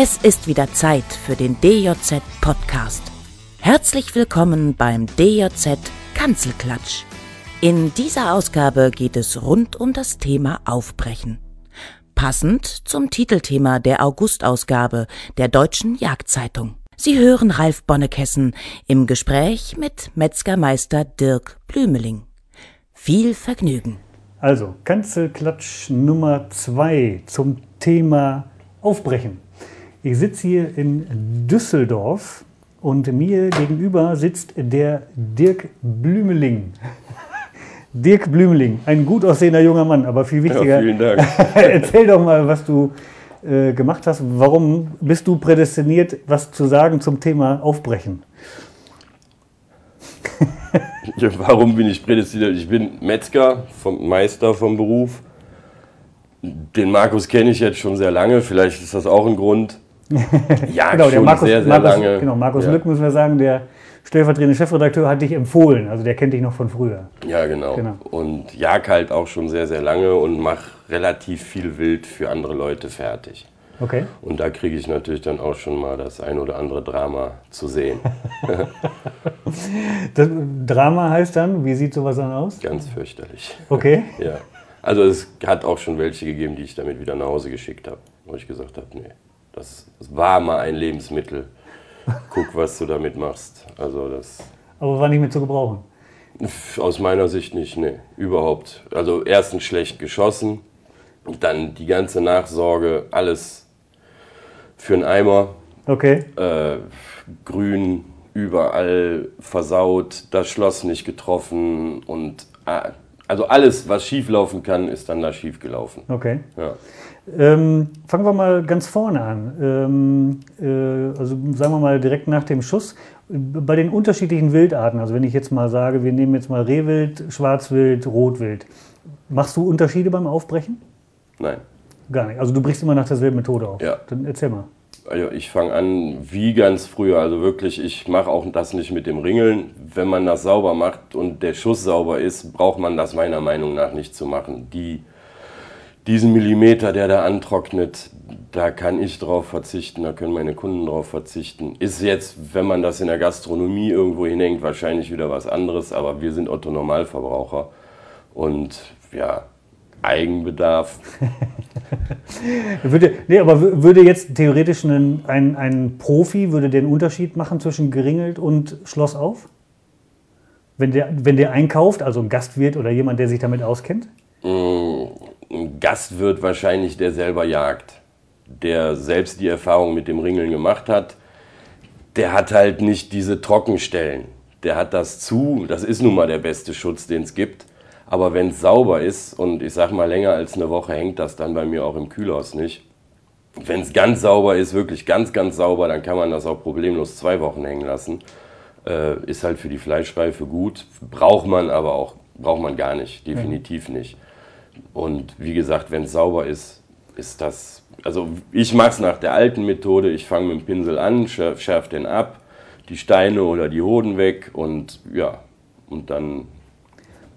Es ist wieder Zeit für den DJZ Podcast. Herzlich willkommen beim DJZ Kanzelklatsch. In dieser Ausgabe geht es rund um das Thema Aufbrechen. Passend zum Titelthema der Augustausgabe der Deutschen Jagdzeitung. Sie hören Ralf Bonnekessen im Gespräch mit Metzgermeister Dirk Blümeling. Viel Vergnügen. Also, Kanzelklatsch Nummer zwei zum Thema Aufbrechen. Ich sitze hier in Düsseldorf und mir gegenüber sitzt der Dirk Blümeling. Dirk Blümeling, ein gut aussehender junger Mann, aber viel wichtiger. Ja, vielen Dank. Erzähl doch mal, was du äh, gemacht hast. Warum bist du prädestiniert, was zu sagen zum Thema Aufbrechen? Ja, warum bin ich prädestiniert? Ich bin Metzger, vom Meister vom Beruf. Den Markus kenne ich jetzt schon sehr lange, vielleicht ist das auch ein Grund. Ja, genau, der Markus, sehr, sehr Markus, lange. Genau, Markus ja. Lück, müssen wir sagen, der stellvertretende Chefredakteur hat dich empfohlen. Also der kennt dich noch von früher. Ja, genau. Genau. Und jag halt auch schon sehr, sehr lange und mache relativ viel Wild für andere Leute fertig. Okay. Und da kriege ich natürlich dann auch schon mal das ein oder andere Drama zu sehen. Das Drama heißt dann, wie sieht sowas dann aus? Ganz fürchterlich. Okay. Ja. Also es hat auch schon welche gegeben, die ich damit wieder nach Hause geschickt habe. Wo ich gesagt habe, nee, das, das war mal ein Lebensmittel. Guck, was du damit machst. Also das Aber war nicht mehr zu gebrauchen. aus meiner Sicht nicht, nee, überhaupt. Also erstens schlecht geschossen, dann die ganze Nachsorge, alles für einen Eimer, Okay. äh, grün, überall versaut, das Schloss nicht getroffen und ah, also alles, was schief laufen kann, ist dann da schief gelaufen. Okay. Ja. Ähm, fangen wir mal ganz vorne an. Ähm, äh, also sagen wir mal direkt nach dem Schuss. Bei den unterschiedlichen Wildarten, also wenn ich jetzt mal sage, wir nehmen jetzt mal Rehwild, Schwarzwild, Rotwild, machst du Unterschiede beim Aufbrechen? Nein. Gar nicht. Also du brichst immer nach derselben Methode auf. Ja. Dann erzähl mal. Also ich fange an wie ganz früher. Also wirklich, ich mache auch das nicht mit dem Ringeln. Wenn man das sauber macht und der Schuss sauber ist, braucht man das meiner Meinung nach nicht zu machen. Die, diesen Millimeter, der da antrocknet, da kann ich drauf verzichten, da können meine Kunden drauf verzichten. Ist jetzt, wenn man das in der Gastronomie irgendwo hinhängt, wahrscheinlich wieder was anderes, aber wir sind Otto Normalverbraucher. Und ja, Eigenbedarf Würde, nee, aber wü- würde jetzt theoretisch ein, ein, ein Profi, würde den Unterschied machen zwischen geringelt und Schloss auf? Wenn der, wenn der einkauft, also ein Gastwirt oder jemand, der sich damit auskennt? Ein Gastwirt wahrscheinlich, der selber jagt, der selbst die Erfahrung mit dem Ringeln gemacht hat, der hat halt nicht diese Trockenstellen. Der hat das zu, das ist nun mal der beste Schutz, den es gibt. Aber wenn es sauber ist, und ich sag mal länger als eine Woche hängt das dann bei mir auch im Kühlhaus nicht. Wenn es ganz sauber ist, wirklich ganz, ganz sauber, dann kann man das auch problemlos zwei Wochen hängen lassen. Äh, ist halt für die Fleischreife gut, braucht man aber auch, braucht man gar nicht, definitiv nicht. Und wie gesagt, wenn es sauber ist, ist das. Also ich mache es nach der alten Methode. Ich fange mit dem Pinsel an, schärf, schärf den ab, die Steine oder die Hoden weg und ja, und dann.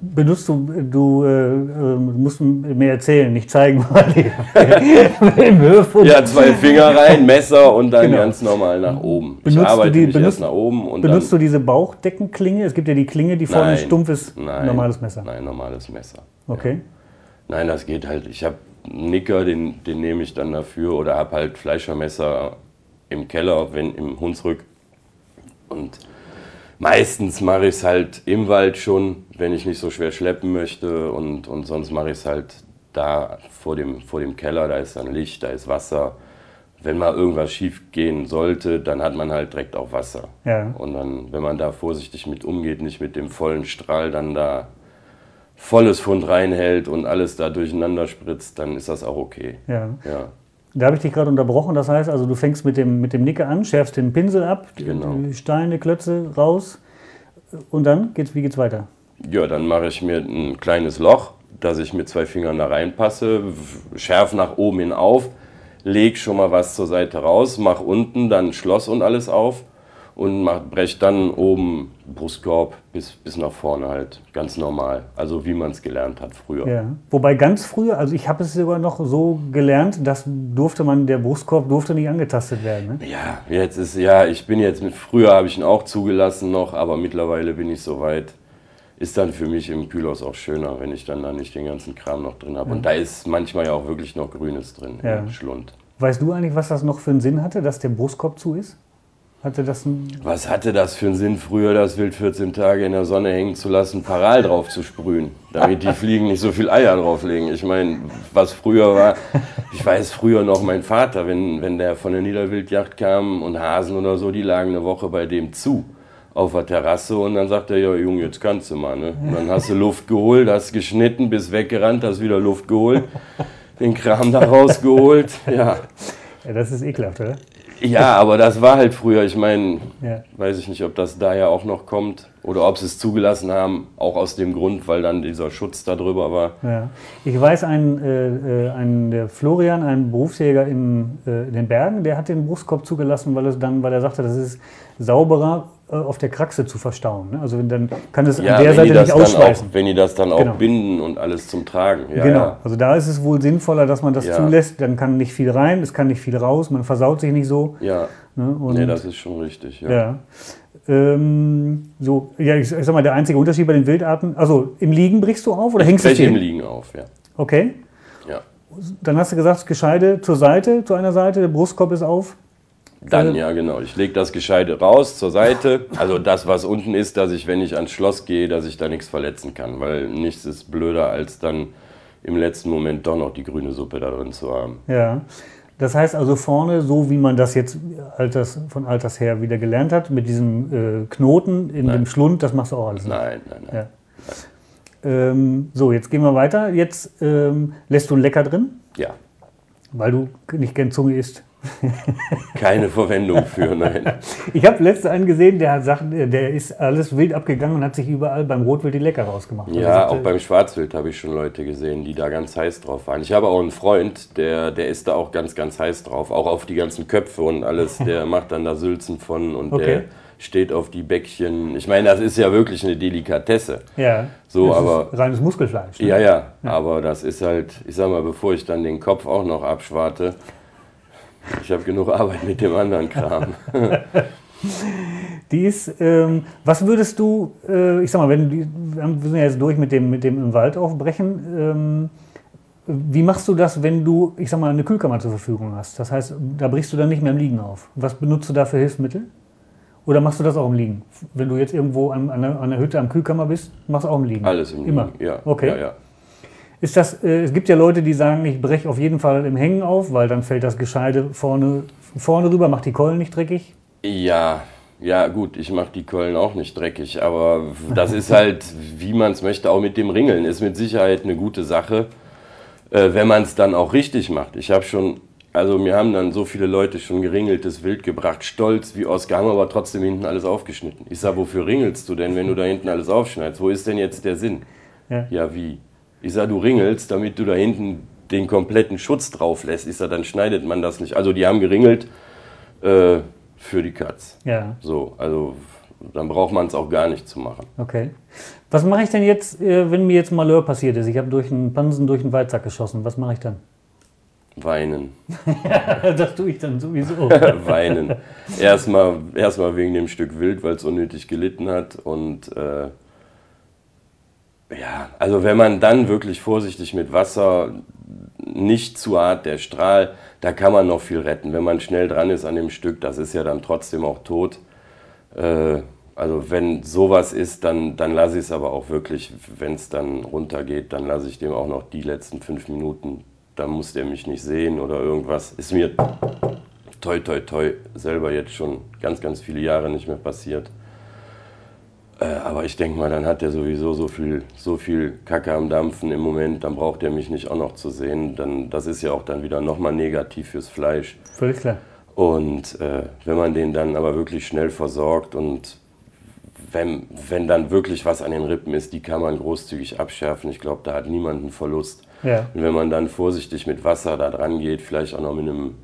Benutzt du, du äh, musst mir erzählen, nicht zeigen, weil ich im Höhepunkt. Ja, zwei Finger rein, Messer und dann Genau. ganz normal nach oben. Benutzt ich arbeite du die- benutzt- nach oben und Benutzt du diese Bauchdeckenklinge? Es gibt ja die Klinge, die vorne Nein, stumpf ist, nein, normales Messer. Nein, normales Messer. Okay. Nein, das geht halt. Ich habe einen Nicker, den, den nehme ich dann dafür oder habe halt Fleischermesser im Keller, wenn im Hunsrück. Und meistens mache ich es halt im Wald schon, wenn ich nicht so schwer schleppen möchte. Und, und sonst mache ich es halt da vor dem, vor dem Keller. Da ist dann Licht, da ist Wasser. Wenn mal irgendwas schief gehen sollte, dann hat man halt direkt auch Wasser. Ja. Und dann, wenn man da vorsichtig mit umgeht, nicht mit dem vollen Strahl dann da volles Fund reinhält und alles da durcheinander spritzt, dann ist das auch okay. Ja. Ja, Da habe ich dich gerade unterbrochen. Das heißt, also du fängst mit dem, mit dem Nicker an, schärfst den Pinsel ab, die- Genau. die Steine, Klötze raus. Und dann geht's, wie geht's weiter? ja dann mache ich mir ein kleines Loch, dass ich mit zwei Fingern da reinpasse, schärf nach oben hin auf, leg schon mal was zur Seite raus, mach unten dann Schloss und alles auf und macht, brecht dann oben Brustkorb bis, bis nach vorne halt ganz normal. Also wie man es gelernt hat früher. Ja. Wobei ganz früher, also ich habe es sogar noch so gelernt, dass durfte man, der Brustkorb durfte nicht angetastet werden. Ne? Ja, jetzt ist, ja, ich bin jetzt mit, früher habe ich ihn auch zugelassen noch, aber mittlerweile bin ich soweit. Ist dann für mich im Kühlhaus auch schöner, wenn ich dann da nicht den ganzen Kram noch drin habe. Ja. Und da ist manchmal ja auch wirklich noch Grünes drin ja. im Schlund. Weißt du eigentlich, was das noch für einen Sinn hatte, dass der Brustkorb zu ist? Hatte das Was hatte das für einen Sinn, früher das Wild 14 Tage in der Sonne hängen zu lassen, Paral drauf zu sprühen, damit die Fliegen nicht so viel Eier drauflegen? Ich meine, was früher war, ich weiß früher noch, mein Vater, wenn, wenn der von der Niederwildjacht kam und Hasen oder so, die lagen eine Woche bei dem zu auf der Terrasse und dann sagt er, ja Junge, jetzt kannst du mal. Ne? Und dann hast du Luft geholt, hast geschnitten, bist weggerannt, hast wieder Luft geholt, den Kram da rausgeholt, ja. Ja, das ist ekelhaft, oder? Ja, aber das war halt früher. Ich meine, ja. weiß ich nicht, ob das daher auch noch kommt oder ob sie es zugelassen haben, auch aus dem Grund, weil dann dieser Schutz da drüber war. Ja. Ich weiß, ein, äh, äh ein, der Florian, ein Berufsjäger in, äh, in den Bergen, der hat den Brustkorb zugelassen, weil, es dann, weil er sagte, das ist sauberer auf der Kraxe zu verstauen. Ne? Also dann kann es ja, an der Seite nicht ausschweißen. Auch, wenn die das dann auch genau. binden und alles zum Tragen. Ja, genau. Ja. Also da ist es wohl sinnvoller, dass man das zulässt. Dann kann nicht viel rein, es kann nicht viel raus, man versaut sich nicht so. Ja. Ne? Und, nee, das ist schon richtig. Ja. Ähm, so, ja, ich, ich, sag mal, der einzige Unterschied bei den Wildarten, also im Liegen brichst du auf oder ich hängst du im Liegen auf, ja. Okay. Ja. Dann hast du gesagt, Gescheide zur Seite, zu einer Seite, der Brustkorb ist auf. Dann, ja, genau. Ich lege das Gescheide raus zur Seite. Also das, was unten ist, dass ich, wenn ich ans Schloss gehe, dass ich da nichts verletzen kann. Weil nichts ist blöder, als dann im letzten Moment doch noch die grüne Suppe da drin zu haben. Ja. Das heißt also vorne, so wie man das jetzt alters, von alters her wieder gelernt hat, mit diesem äh, Knoten in nein. dem Schlund, das machst du auch alles. Nicht. Nein, nein, nein. Ja. Ähm, so, jetzt gehen wir weiter. Jetzt ähm, lässt du lecker drin? Ja. Weil du nicht gern Zunge isst. Keine Verwendung für, nein. Ich habe letzte einen gesehen, der hat Sachen, der ist alles wild abgegangen und hat sich überall beim Rotwild die Lecker rausgemacht. Ja, also, auch beim Schwarzwild habe ich schon Leute gesehen, die da ganz heiß drauf waren. Ich habe auch einen Freund, der, der ist da auch ganz, ganz heiß drauf, auch auf die ganzen Köpfe und alles. Der macht dann da Sülzen von und okay. der steht auf die Bäckchen. Ich meine, das ist ja wirklich eine Delikatesse. Ja. So, aber reines Muskelfleisch. Ne? Ja, ja, ja, aber das ist halt, ich sag mal, bevor ich dann den Kopf auch noch abschwarte, ich habe genug Arbeit mit dem anderen Kram. Die ist, ähm, was würdest du, äh, ich sag mal, wenn wir sind ja jetzt durch mit dem, mit dem im Wald aufbrechen, ähm, wie machst du das, wenn du, ich sag mal, eine Kühlkammer zur Verfügung hast? Das heißt, da brichst du dann nicht mehr im Liegen auf. Was benutzt du da für Hilfsmittel? Oder machst du das auch im Liegen? Wenn du jetzt irgendwo an, an, einer, Hütte am Kühlkammer bist, machst du auch im Liegen? Alles im Liegen. Immer? Ja. Okay. Ja, ja. Ist das, äh, es gibt ja Leute, die sagen, ich breche auf jeden Fall im Hängen auf, weil dann fällt das Gescheide vorne, vorne rüber, macht die Keulen nicht dreckig. Ja, ja gut, ich mache die Keulen auch nicht dreckig, aber das ist halt, wie man es möchte, auch mit dem Ringeln ist mit Sicherheit eine gute Sache, äh, wenn man es dann auch richtig macht. Ich habe schon, also mir haben dann so viele Leute schon geringeltes Wild gebracht, stolz wie Oskar, haben aber trotzdem hinten alles aufgeschnitten. Ich sage, wofür ringelst du denn, wenn du da hinten alles aufschneidest? Wo ist denn jetzt der Sinn? Ja, ja wie? Ich sage, du ringelst, damit du da hinten den kompletten Schutz drauf lässt. Ich sage, dann schneidet man das nicht. Also die haben geringelt äh, für die Katz. Ja. So, also dann braucht man es auch gar nicht zu machen. Okay. Was mache ich denn jetzt, äh, wenn mir jetzt Malheur passiert ist? Ich habe durch einen Pansen durch den Waldsack geschossen. Was mache ich dann? Weinen. ja, das tue ich dann sowieso. Weinen. Erstmal, erstmal wegen dem Stück Wild, weil es unnötig gelitten hat und äh, ja, also wenn man dann wirklich vorsichtig mit Wasser, nicht zu hart der Strahl, da kann man noch viel retten. Wenn man schnell dran ist an dem Stück, das ist ja dann trotzdem auch tot. Äh, also wenn sowas ist, dann, dann lasse ich es aber auch wirklich, wenn es dann runtergeht, dann lasse ich dem auch noch die letzten fünf Minuten. Da muss der mich nicht sehen oder irgendwas. Ist mir toi toi toi selber jetzt schon ganz, ganz viele Jahre nicht mehr passiert. Äh, aber ich denke mal, dann hat er sowieso so viel, so viel Kacke am Dampfen im Moment, dann braucht er mich nicht auch noch zu sehen. Dann, das ist ja auch dann wieder nochmal negativ fürs Fleisch. Völlig klar. Und äh, wenn man den dann aber wirklich schnell versorgt und wenn, wenn dann wirklich was an den Rippen ist, die kann man großzügig abschärfen. Ich glaube, da hat niemand einen Verlust. Ja. Und wenn man dann vorsichtig mit Wasser da dran geht, vielleicht auch noch mit einem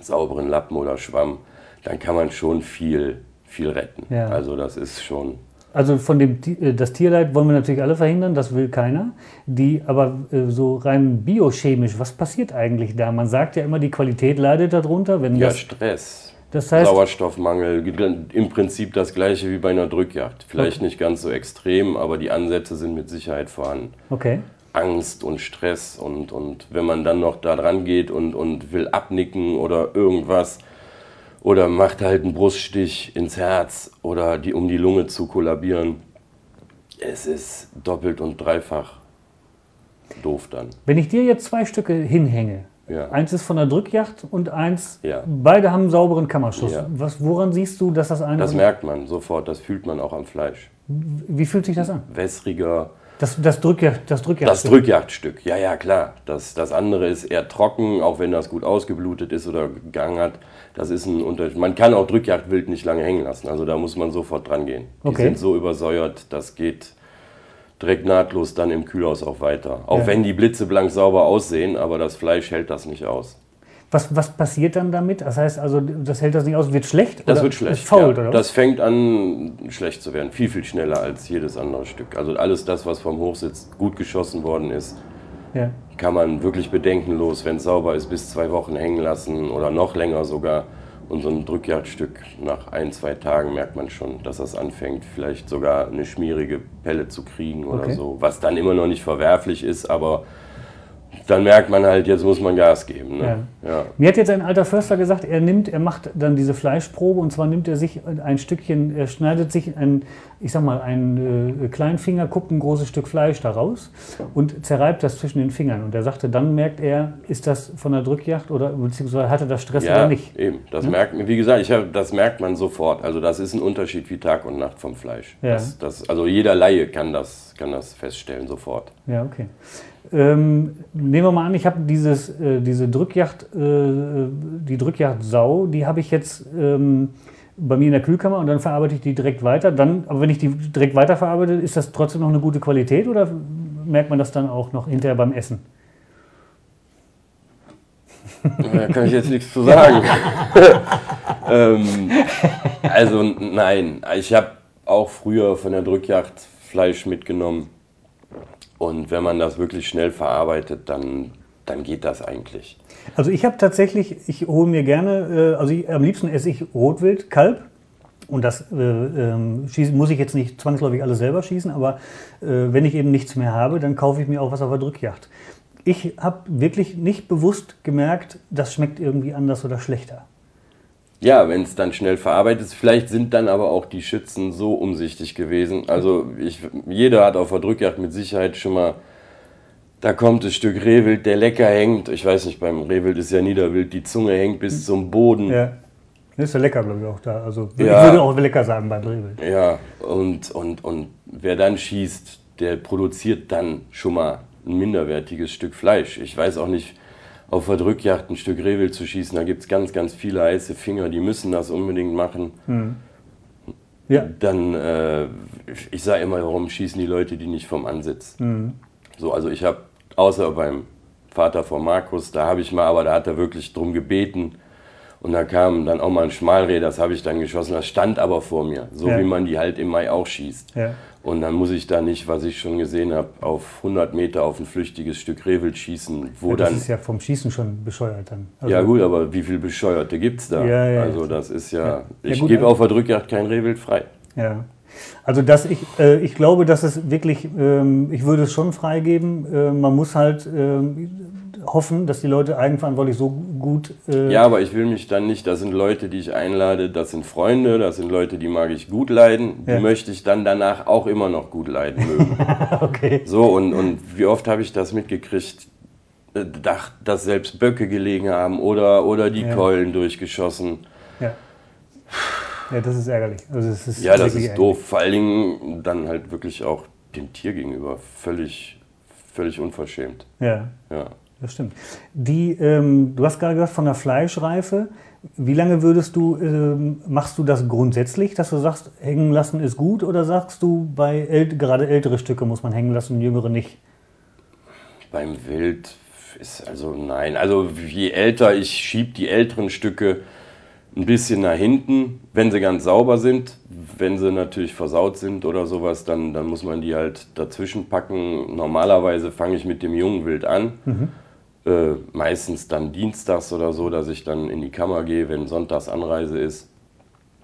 sauberen Lappen oder Schwamm, dann kann man schon viel viel retten. Ja. Also das ist schon. Also von dem äh, das Tierleid wollen wir natürlich alle verhindern, das will keiner. Die, aber äh, so rein biochemisch, was passiert eigentlich da? Man sagt ja immer, die Qualität leidet darunter, wenn Ja, das. Stress. Das heißt, Sauerstoffmangel, im Prinzip das gleiche wie bei einer Drückjagd. Vielleicht nicht ganz so extrem, aber die Ansätze sind mit Sicherheit vorhanden. okay. Angst und Stress und, und wenn man dann noch da dran geht und, und will abnicken oder irgendwas oder macht halt einen Bruststich ins Herz oder die, um die Lunge zu kollabieren, es ist doppelt und dreifach doof dann. Wenn ich dir jetzt zwei Stücke hinhänge, Ja. eins ist von der Drückjagd und eins, Ja. beide haben einen sauberen Kammerschuss. Ja. Was, woran siehst du, dass das eine. Das merkt man sofort, das fühlt man auch am Fleisch. wie fühlt sich das an? Wässriger, Das, das Drückjagd. Das Drückjagd. Das Drückjagdstück, ja, ja, klar. Das, das andere ist eher trocken, auch wenn das gut ausgeblutet ist oder gegangen hat. Das ist ein Unterschied. Man kann auch Drückjagdwild nicht lange hängen lassen. Also da muss man sofort dran gehen. Die Okay. sind so übersäuert, das geht direkt nahtlos dann im Kühlhaus auch weiter. Auch Ja. wenn die Blitze blank sauber aussehen, aber das Fleisch hält das nicht aus. Was, was passiert dann damit? Das heißt also, das hält das nicht aus, wird schlecht? Das oder wird schlecht. Fault, ja. oder? Das fängt an, schlecht zu werden. Viel, viel schneller als jedes andere Stück. Also alles das, was vom Hochsitz gut geschossen worden ist, ja. kann man wirklich bedenkenlos, wenn es sauber ist, bis zwei Wochen hängen lassen oder noch länger sogar. Und so ein Drückjagdstück nach ein, zwei Tagen merkt man schon, dass das anfängt, vielleicht sogar eine schmierige Pelle zu kriegen oder Okay. so. Was dann immer noch nicht verwerflich ist, aber dann merkt man halt, jetzt muss man Gas geben. Ne? Ja. Mir hat jetzt ein alter Förster gesagt, er nimmt, er macht dann diese Fleischprobe und zwar nimmt er sich ein Stückchen, er schneidet sich ein, ich sag mal, ein äh, Kleinfinger, guckt ein großes Stück Fleisch daraus und zerreibt das zwischen den Fingern. Und er sagte, dann merkt er, ist das von der Drückjagd oder beziehungsweise hatte das Stress Ja, oder nicht. eben. Das merkt man, wie gesagt, ich hab, das merkt man sofort. Also das ist ein Unterschied wie Tag und Nacht vom Fleisch. Ja. Das, das, also jeder Laie kann das, kann das feststellen sofort. Ja, okay. Ähm, nehmen wir mal an, ich habe dieses, äh, diese Drückjagd, äh, die Drückjagd Sau, die habe ich jetzt ähm, bei mir in der Kühlkammer und dann verarbeite ich die direkt weiter. Dann, aber wenn ich die direkt weiterverarbeite, ist das trotzdem noch eine gute Qualität oder merkt man das dann auch noch hinterher beim Essen? Da kann ich jetzt nichts zu sagen. ähm, also nein, ich habe auch früher von der Drückjagd Fleisch mitgenommen. Und wenn man das wirklich schnell verarbeitet, dann, dann geht das eigentlich. Also ich habe tatsächlich, ich hole mir gerne, äh, also ich, am liebsten esse ich Rotwild, Kalb. Und das äh, ähm, schießen, muss ich jetzt nicht zwangsläufig alles selber schießen, aber äh, wenn ich eben nichts mehr habe, dann kaufe ich mir auch was auf der Drückjagd. Ich habe wirklich nicht bewusst gemerkt, das schmeckt irgendwie anders oder schlechter. Ja, wenn es dann schnell verarbeitet ist. Vielleicht sind dann aber auch die Schützen so umsichtig gewesen. Also ich, jeder hat auf der Drückjagd mit Sicherheit schon mal, da kommt das Stück Rehwild, der lecker hängt. Ich weiß nicht, beim Rehwild ist ja Niederwild, die Zunge hängt bis zum Boden. Ja. Ist ja lecker, glaube ich, auch da. Also Ja. ich würde auch lecker sagen beim Drehwild. Ja, und, und, und wer dann schießt, der produziert dann schon mal ein minderwertiges Stück Fleisch. Ich weiß auch nicht, auf der Drückjagd ein Stück Rehwild zu schießen, da gibt es ganz, ganz viele heiße Finger, die müssen das unbedingt machen. Ja. Dann, äh, ich sage immer, warum schießen die Leute die nicht vom Ansitz? So, also ich habe, außer beim Vater von Markus, da habe ich mal, aber da hat er wirklich drum gebeten. Und da kam dann auch mal ein Schmalreh, das habe ich dann geschossen. Das stand aber vor mir, so Ja. wie man die halt im Mai auch schießt. Ja. Und dann muss ich da nicht, was ich schon gesehen habe, auf 100 Meter auf ein flüchtiges Stück Rehwild schießen, wo Ja, das dann ist ja vom Schießen schon bescheuert dann. Also, ja gut, aber wie viel Bescheuerte gibt's da? Ja, ja, also das ist ja, ich gebe also- auf der Drückjagd kein Rehwild frei. Ja. Also dass ich, äh, ich glaube, dass es wirklich, ähm, ich würde es schon freigeben. Äh, man muss halt ähm, hoffen, dass die Leute eigenverantwortlich so gut. Äh, Ja, aber ich will mich dann nicht, das sind Leute, die ich einlade, das sind Freunde, das sind Leute, die mag ich gut leiden, Ja. die möchte ich dann danach auch immer noch gut leiden mögen. okay. so, und, und wie oft habe ich das mitgekriegt, äh, dach- dass selbst Böcke gelegen haben oder, oder die Ja. Keulen durchgeschossen. Ja. ja, das ist ärgerlich. Also es ist Ja, das ist doof. Vor allen Dingen dann halt wirklich auch dem Tier gegenüber völlig, völlig unverschämt. ärgerlich. Ja. Ja. Das stimmt. Die, ähm, du hast gerade gesagt, von der Fleischreife, wie lange würdest du, ähm, machst du das grundsätzlich, dass du sagst, hängen lassen ist gut oder sagst du, bei äl gerade ältere Stücke muss man hängen lassen, jüngere nicht? Beim Wild ist also nein. Also je älter ich schieb die älteren Stücke, ein bisschen nach hinten, wenn sie ganz sauber sind. Wenn sie natürlich versaut sind oder sowas, dann, dann muss man die halt dazwischen packen. Normalerweise fange ich mit dem jungen Wild an. Äh, meistens dann dienstags oder so, dass ich dann in die Kammer gehe, wenn sonntags Anreise ist,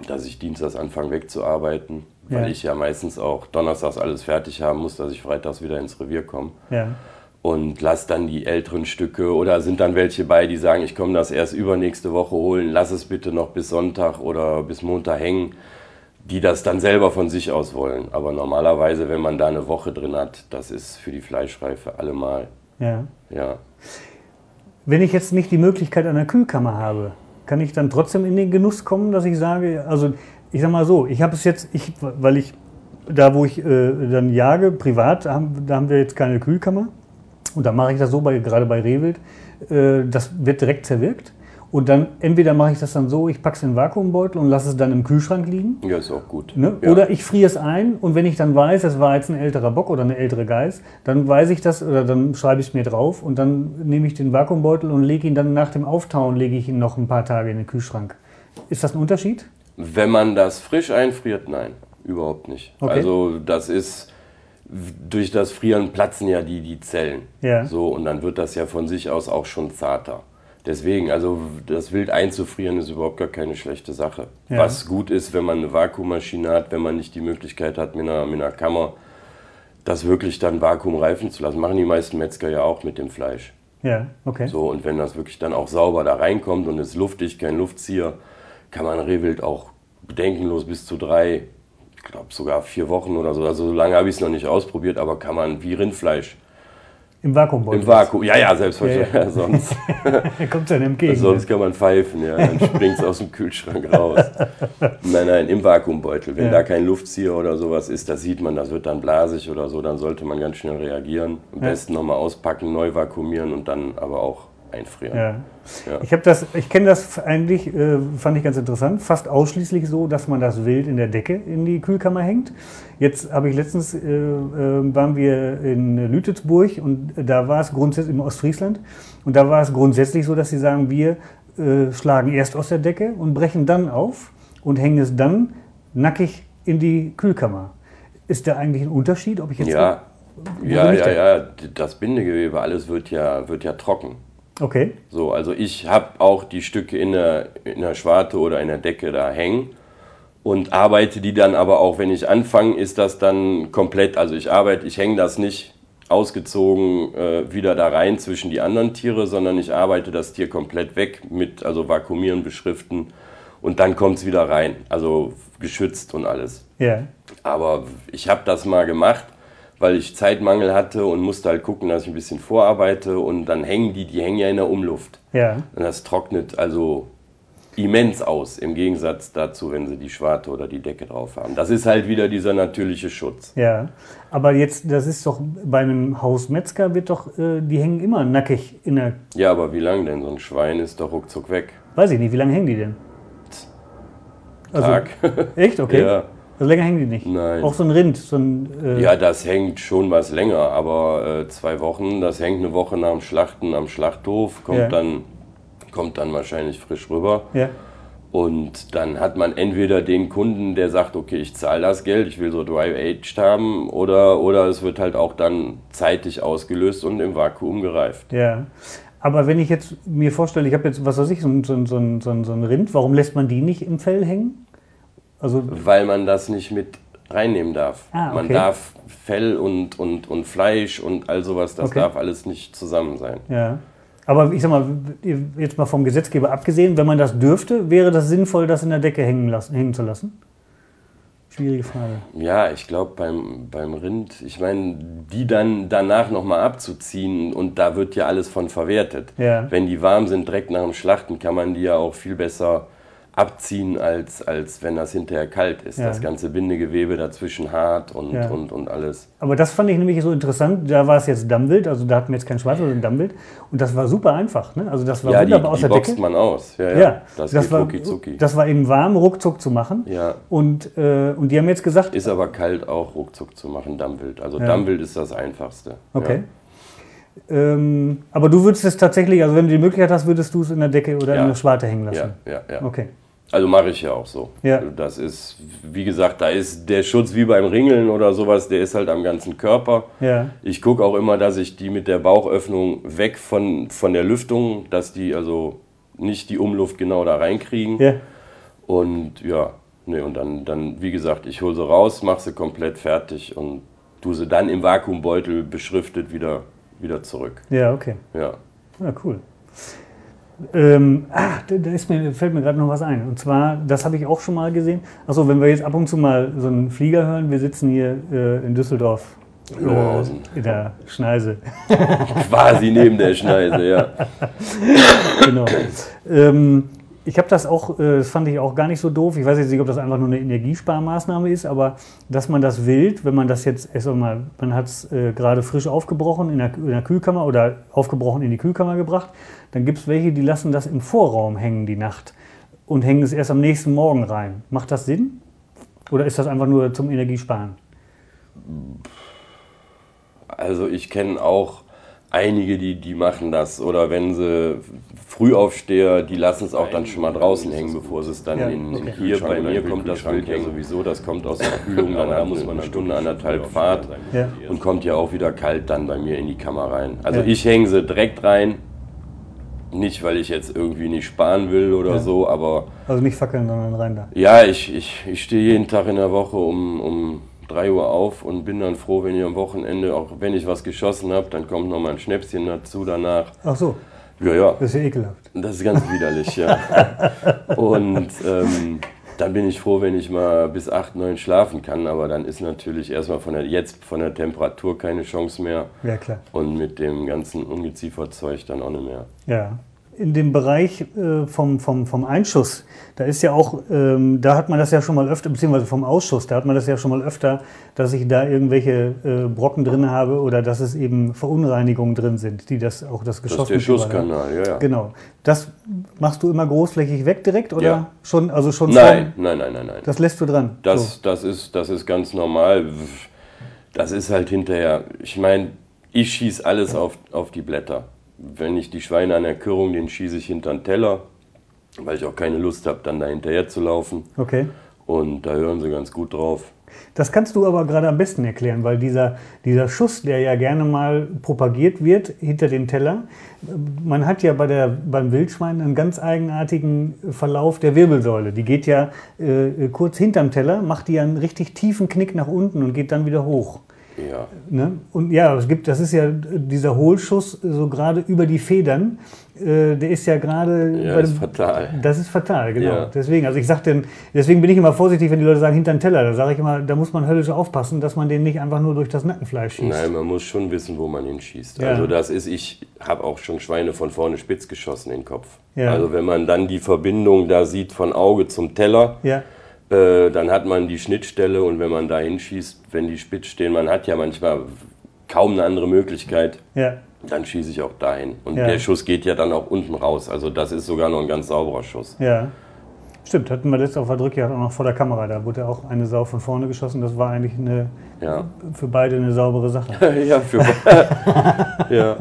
dass ich dienstags anfange wegzuarbeiten, weil Ja. ich ja meistens auch donnerstags alles fertig haben muss, dass ich freitags wieder ins Revier komme Ja. und lass dann die älteren Stücke oder sind dann welche bei, die sagen, ich komme das erst übernächste Woche holen, lass es bitte noch bis Sonntag oder bis Montag hängen, die das dann selber von sich aus wollen. Aber normalerweise, wenn man da eine Woche drin hat, das ist für die Fleischreife allemal. ja. Ja. Wenn ich jetzt nicht die Möglichkeit einer Kühlkammer habe, kann ich dann trotzdem in den Genuss kommen, dass ich sage, also ich sag mal so, ich habe es jetzt, ich, weil ich da, wo ich äh, dann jage, privat, haben, da haben wir jetzt keine Kühlkammer. Und da mache ich das so, bei, gerade bei Rehwild, äh, das wird direkt zerwirkt. Und dann entweder mache ich das dann so, ich packe es in den Vakuumbeutel und lasse es dann im Kühlschrank liegen. Ja, ist auch gut. Ne? Ja. Oder ich friere es ein und wenn ich dann weiß, es war jetzt ein älterer Bock oder eine ältere Geiß, dann weiß ich das oder dann schreibe ich es mir drauf und dann nehme ich den Vakuumbeutel und lege ihn dann nach dem Auftauen, lege ich ihn noch ein paar Tage in den Kühlschrank. Ist das ein Unterschied? Wenn man das frisch einfriert, nein, überhaupt nicht. Okay. Also das ist durch das Frieren platzen ja die, die Zellen. Ja. So, und dann wird das ja von sich aus auch schon zarter. Deswegen, also das Wild einzufrieren ist überhaupt gar keine schlechte Sache. Ja. Was gut ist, wenn man eine Vakuummaschine hat, wenn man nicht die Möglichkeit hat, mit einer, mit einer Kammer das wirklich dann Vakuum reifen zu lassen. Machen die meisten Metzger ja auch mit dem Fleisch. Ja, okay. So, und wenn das wirklich dann auch sauber da reinkommt und ist luftig, kein Luftzieher, kann man Rehwild auch bedenkenlos bis zu drei, ich glaube sogar vier Wochen oder so. Also so lange habe ich es noch nicht ausprobiert, aber kann man wie Rindfleisch Im Vakuumbeutel. im Vakuum. Ja, ja, selbstverständlich. Ja, sonst, Kommt dann entgegen. sonst kann man pfeifen, ja. Dann springt es aus dem Kühlschrank raus. Nein, nein, im Vakuumbeutel. Wenn Ja. da kein Luftzieher oder sowas ist, das sieht man, das wird dann blasig oder so, dann sollte man ganz schnell reagieren. Am Ja. besten nochmal auspacken, neu vakuumieren und dann aber auch einfrieren. Ja. Ja. Ich habe das, ich kenne das eigentlich, äh, fand ich ganz interessant, fast ausschließlich so, dass man das Wild in der Decke in die Kühlkammer hängt. Jetzt habe ich letztens, äh, äh, waren wir in Lütetsburg und da war es grundsätzlich im Ostfriesland und da war es grundsätzlich so, dass sie sagen, wir äh, schlagen erst aus der Decke und brechen dann auf und hängen es dann nackig in die Kühlkammer. Ist da eigentlich ein Unterschied, ob ich jetzt Ja, ja, ja, ja. Das Bindegewebe, alles wird ja, wird ja trocken. Okay, So, also ich habe auch die Stücke in der, in der Schwarte oder in der Decke da hängen und arbeite die dann aber auch, wenn ich anfange, ist das dann komplett, also ich arbeite, ich hänge das nicht ausgezogen äh, wieder da rein zwischen die anderen Tiere, sondern ich arbeite das Tier komplett weg mit, also vakuumieren, beschriften und dann kommt es wieder rein, also geschützt und alles. ja, Aber ich habe das mal gemacht, weil ich Zeitmangel hatte und musste halt gucken, dass ich ein bisschen vorarbeite und dann hängen die, die hängen ja in der Umluft. ja. Und das trocknet also immens aus, im Gegensatz dazu, wenn sie die Schwarte oder die Decke drauf haben. Das ist halt wieder dieser natürliche Schutz. Ja, aber jetzt, das ist doch bei einem Hausmetzger wird doch, äh, die hängen immer nackig in der, Ja, aber wie lange denn? So ein Schwein ist doch ruckzuck weg. weiß ich nicht, wie lange hängen die denn? Also, Tag. Echt? Okay. Ja. Also länger hängen die nicht. Nein. Auch so ein Rind, so ein, äh, Ja, das hängt schon was länger, aber äh, zwei Wochen, das hängt eine Woche nach dem Schlachten am Schlachthof, kommt, Ja. dann, kommt dann wahrscheinlich frisch rüber. ja, Und dann hat man entweder den Kunden, der sagt, okay, ich zahle das Geld, ich will so dry-aged haben, oder, oder es wird halt auch dann zeitig ausgelöst und im Vakuum gereift. ja. Aber wenn ich jetzt mir vorstelle, ich habe jetzt, was weiß ich, so so, so, so so ein Rind, warum lässt man die nicht im Fell hängen? Also, Weil man das nicht mit reinnehmen darf. Ah, Man okay. darf Fell und, und, und Fleisch und all sowas, das Okay. darf alles nicht zusammen sein. ja. Aber ich sag mal, jetzt mal vom Gesetzgeber abgesehen, wenn man das dürfte, wäre das sinnvoll, das in der Decke hängen, lassen, hängen zu lassen? Schwierige Frage. Ja, ich glaube beim, beim Rind, ich meine, die dann danach nochmal abzuziehen und da wird ja alles von verwertet. Ja. Wenn die warm sind, direkt nach dem Schlachten, kann man die ja auch viel besser abziehen, als, als wenn das hinterher kalt ist. Ja. Das ganze Bindegewebe dazwischen hart und, Ja. und, und alles. Aber das fand ich nämlich so interessant. Da war es jetzt Dammwild, also da hatten wir jetzt kein Schwarz, sondern Dammwild. Und das war super einfach. Ne? Also das war Ja, die, wunderbar aus die der boxt Decke. man aus. Ja, ja. Ja, das, das, war, rucki zucki. das war eben warm, ruckzuck zu machen. Ja. Und, äh, und die haben jetzt gesagt, Ist aber kalt auch ruckzuck zu machen, Dammwild. Also Ja. Dammwild ist das Einfachste. okay. Ähm, aber du würdest es tatsächlich, also wenn du die Möglichkeit hast, würdest du es in der Decke oder in der Schwarte hängen lassen. ja, ja. ja. Okay. Also mache ich ja auch so. Ja. Das ist, wie gesagt, da ist der Schutz wie beim Ringeln oder sowas, der ist halt am ganzen Körper. Ja. Ich gucke auch immer, dass ich die mit der Bauchöffnung weg von, von der Lüftung, dass die also nicht die Umluft genau da reinkriegen. Ja. Und ja, nee, und dann, dann, wie gesagt, ich hole sie raus, mache sie komplett fertig und tue sie dann im Vakuumbeutel beschriftet wieder, wieder zurück. Ja, okay. Ja. Ja, cool. Ähm, ah, da, ist mir, fällt mir gerade noch was ein. Und zwar, das habe ich auch schon mal gesehen. Achso, wenn wir jetzt ab und zu mal so einen Flieger hören, wir sitzen hier äh, in Düsseldorf. Äh, in der Schneise. Quasi neben der Schneise, ja. genau. Ähm, ich habe das auch, äh, das fand ich auch gar nicht so doof. Ich weiß jetzt nicht, ob das einfach nur eine Energiesparmaßnahme ist, aber dass man das wild, wenn man das jetzt erst einmal, man hat es äh, gerade frisch aufgebrochen in der, in der Kühlkammer oder aufgebrochen in die Kühlkammer gebracht, dann gibt es welche, die lassen das im Vorraum hängen die Nacht und hängen es erst am nächsten Morgen rein. Macht das Sinn? Oder ist das einfach nur zum Energiesparen? Also ich kenne auch einige, die, die machen das. Oder wenn sie Frühaufsteher, die lassen es auch dann schon mal draußen hängen, bevor sie es dann Ja, in, okay. hier bei mir kommt das Bild ja sowieso, das kommt aus der Kühlung, dann da muss man eine Stunde, anderthalb Fahrt Ja. und kommt ja auch wieder kalt dann bei mir in die Kammer rein. Also Ja. ich hänge sie direkt rein, nicht weil ich jetzt irgendwie nicht sparen will oder Ja. so, aber Also nicht fackeln, sondern rein da. ja, ich, ich, ich stehe jeden Tag in der Woche um, um 3 Uhr auf und bin dann froh, wenn ich am Wochenende, auch wenn ich was geschossen habe, dann kommt noch mal ein Schnäpschen dazu danach. Ach so, Ja, ja, das ist ja ekelhaft. das ist ganz widerlich, ja. Und ähm, dann bin ich froh, wenn ich mal bis 8, 9 schlafen kann, aber dann ist natürlich erstmal von der, jetzt von der Temperatur keine Chance mehr Ja, klar. und mit dem ganzen Ungezieferzeug dann auch nicht mehr. Ja. In dem Bereich äh, vom, vom, vom Einschuss, da ist ja auch, ähm, da hat man das ja schon mal öfter, beziehungsweise vom Ausschuss, da hat man das ja schon mal öfter, dass ich da irgendwelche äh, Brocken drin habe oder dass es eben Verunreinigungen drin sind, die das auch das Das Geschoss ist der. Schusskanal, ja, ja. Genau. Das machst du immer großflächig weg direkt oder Ja. schon, also schon Nein, nein, nein, nein, nein. Vorm, das lässt du dran. Das, das, ist, das ist ganz normal. Das ist halt hinterher. Ich meine, ich schieße alles auf, auf die Blätter. Wenn ich die Schweine an der Körung, den schieße ich hinter den Teller, weil ich auch keine Lust habe, dann da hinterher zu laufen. Okay. Und da hören sie ganz gut drauf. Das kannst du aber gerade am besten erklären, weil dieser, dieser Schuss, der ja gerne mal propagiert wird hinter den Teller, man hat ja bei der, beim Wildschwein einen ganz eigenartigen Verlauf der Wirbelsäule. Die geht ja äh, kurz hinterm Teller, macht die einen richtig tiefen Knick nach unten und geht dann wieder hoch. Ja. Ne? Und ja, es gibt, das ist ja dieser Hohlschuss so gerade über die Federn. Äh, der ist ja gerade. Ja, bei ist fatal. Das ist fatal, genau. Ja. Deswegen, also ich sag denn, deswegen bin ich immer vorsichtig, wenn die Leute sagen hinter den Teller. Da sage ich immer, da muss man höllisch aufpassen, dass man den nicht einfach nur durch das Nackenfleisch schießt. Nein, man muss schon wissen, wo man hinschießt. Ja. Also das ist, ich habe auch schon Schweine von vorne spitz geschossen in den Kopf. Ja. Also wenn man dann die Verbindung da sieht von Auge zum Teller, Ja, Äh, dann hat man die Schnittstelle und wenn man da hinschießt, wenn die spitz stehen, man hat ja manchmal kaum eine andere Möglichkeit, ja, dann schieße ich auch dahin. Und Ja. der Schuss geht ja dann auch unten raus. Also das ist sogar noch ein ganz sauberer Schuss. ja. Stimmt, hatten wir letztes auf der Drückjagd auch noch vor der Kamera. Da wurde auch eine Sau von vorne geschossen. Das war eigentlich eine, Ja, für beide eine saubere Sache. ja, für, ja.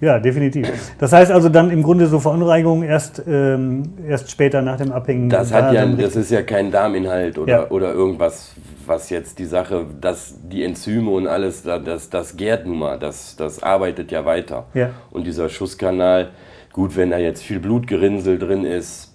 Ja, definitiv. Das heißt also dann im Grunde so Verunreinigungen erst, ähm, erst später nach dem Abhängen. Das, da hat ja, das ist ja kein Darminhalt oder, Ja. oder irgendwas, was jetzt die Sache, dass die Enzyme und alles, da- das, das gärt nun mal, das, das arbeitet ja weiter. Ja. Und dieser Schusskanal, gut, wenn da jetzt viel Blutgerinnsel drin ist,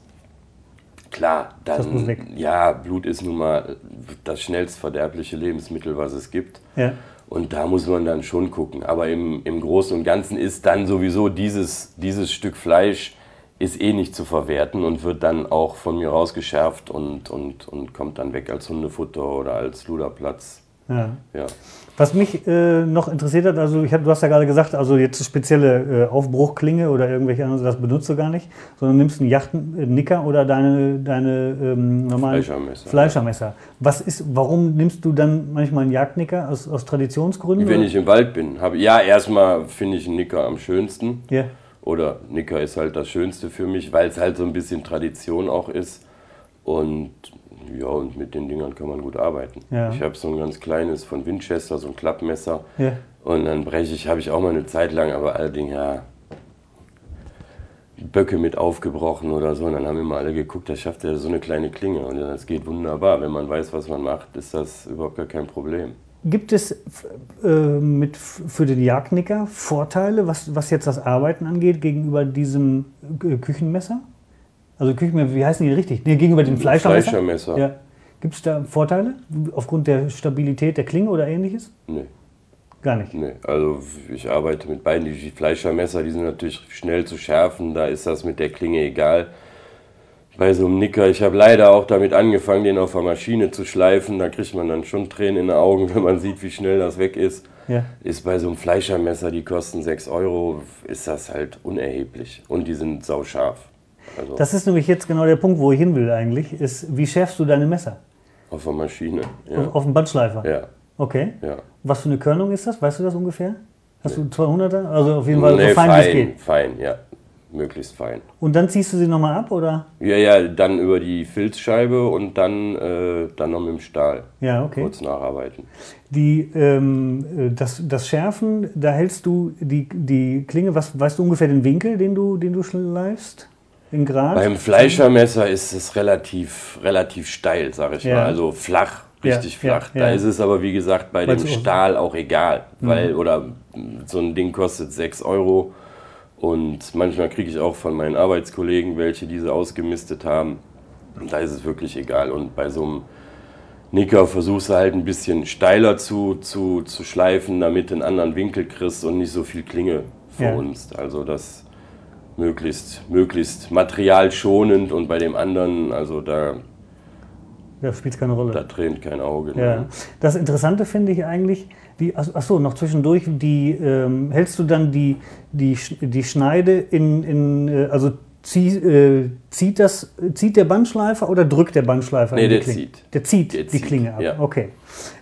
klar, dann. Ja, Blut ist nun mal das schnellst verderbliche Lebensmittel, was es gibt. Ja, Und da muss man dann schon gucken. Aber im, im Großen und Ganzen ist dann sowieso dieses, dieses Stück Fleisch ist eh nicht zu verwerten und wird dann auch von mir rausgeschärft und, und, und kommt dann weg als Hundefutter oder als Luderplatz. Ja. Ja. Was mich äh, noch interessiert hat, also ich hab, du hast ja gerade gesagt, also jetzt spezielle äh, Aufbruchklinge oder irgendwelche anderen, das benutzt du gar nicht, sondern nimmst einen Yachten-Nicker oder deine, deine ähm, normalen Fleischermesser. Fleischermesser. Was ist, warum nimmst du dann manchmal einen Jagdnicker aus, aus Traditionsgründen? Wenn oder? ich im Wald bin, habe ja erstmal finde ich einen Nicker am schönsten. ja, Oder Nicker ist halt das Schönste für mich, weil es halt so ein bisschen Tradition auch ist. Und ja, und mit den Dingern kann man gut arbeiten. Ja. Ich habe so ein ganz kleines von Winchester, so ein Klappmesser. ja, Und dann breche ich, habe ich auch mal eine Zeit lang, aber allerdings, ja, Böcke mit aufgebrochen oder so. Und dann haben immer alle geguckt, da schafft er so eine kleine Klinge. Und das geht wunderbar. Wenn man weiß, was man macht, ist das überhaupt gar kein Problem. Gibt es äh, mit, für den Jagdnicker Vorteile, was, was jetzt das Arbeiten angeht, gegenüber diesem Küchenmesser? Also Küchenmesser, wie heißen die richtig? Nee, gegenüber dem Fleischermesser? Fleischermesser. Ja. Gibt es da Vorteile aufgrund der Stabilität der Klinge oder ähnliches? Nee. Gar nicht. Nee, also ich arbeite mit beiden. Die Fleischermesser, die sind natürlich schnell zu schärfen, da ist das mit der Klinge egal bei so einem Nicker. Ich habe leider auch damit angefangen, den auf der Maschine zu schleifen. Da kriegt man dann schon Tränen in den Augen, wenn man sieht, wie schnell das weg ist. Ja. Ist bei so einem Fleischermesser, die kosten 6 Euro, ist das halt unerheblich. Und die sind sauscharf. Also Das ist nämlich jetzt genau der Punkt, wo ich hin will eigentlich, ist, wie schärfst du deine Messer? auf der Maschine. Ja. Auf, auf dem Bandschleifer? ja, Okay. ja. Was für eine Körnung ist das? Weißt du das ungefähr? Hast du 200er? Also auf jeden Fall Nee, so fein, wie es fein, geht. fein, ja. Möglichst fein. Und dann ziehst du sie nochmal ab, oder? Ja, ja, dann über die Filzscheibe und dann, äh, dann noch mit dem Stahl. Ja, okay. Kurz nacharbeiten. Die, ähm, äh, das, das Schärfen, da hältst du die, die Klinge, was, weißt du ungefähr den Winkel, den du, den du schleifst? In Grad? Beim Fleischermesser ist es relativ, relativ steil, sag ich Ja. mal. Also flach, richtig Ja, ja, flach. ja. Da ist es aber, wie gesagt, bei Weil's dem Mhm. Stahl auch egal. Weil, oder so ein Ding kostet 6 Euro. Und manchmal kriege ich auch von meinen Arbeitskollegen welche, die sie ausgemistet haben. Und da ist es wirklich egal. Und bei so einem Nicker versuchst du halt ein bisschen steiler zu, zu, zu schleifen, damit du einen anderen Winkel kriegst und nicht so viel Klinge Ja. verhunzt. Also das möglichst, möglichst materialschonend und bei dem anderen, also da, Da spielt keine Rolle. da tränt kein Auge. Ja. Ne? Das Interessante finde ich eigentlich, die, ach ach so, noch zwischendurch, die, ähm, hältst du dann die, die, die Schneide in, in äh, also zieh, äh, zieht, das, zieht der Bandschleifer oder drückt der Bandschleifer Nee, in die der Klinge? zieht. Der zieht Der die zieht, Klinge ab, ja. okay.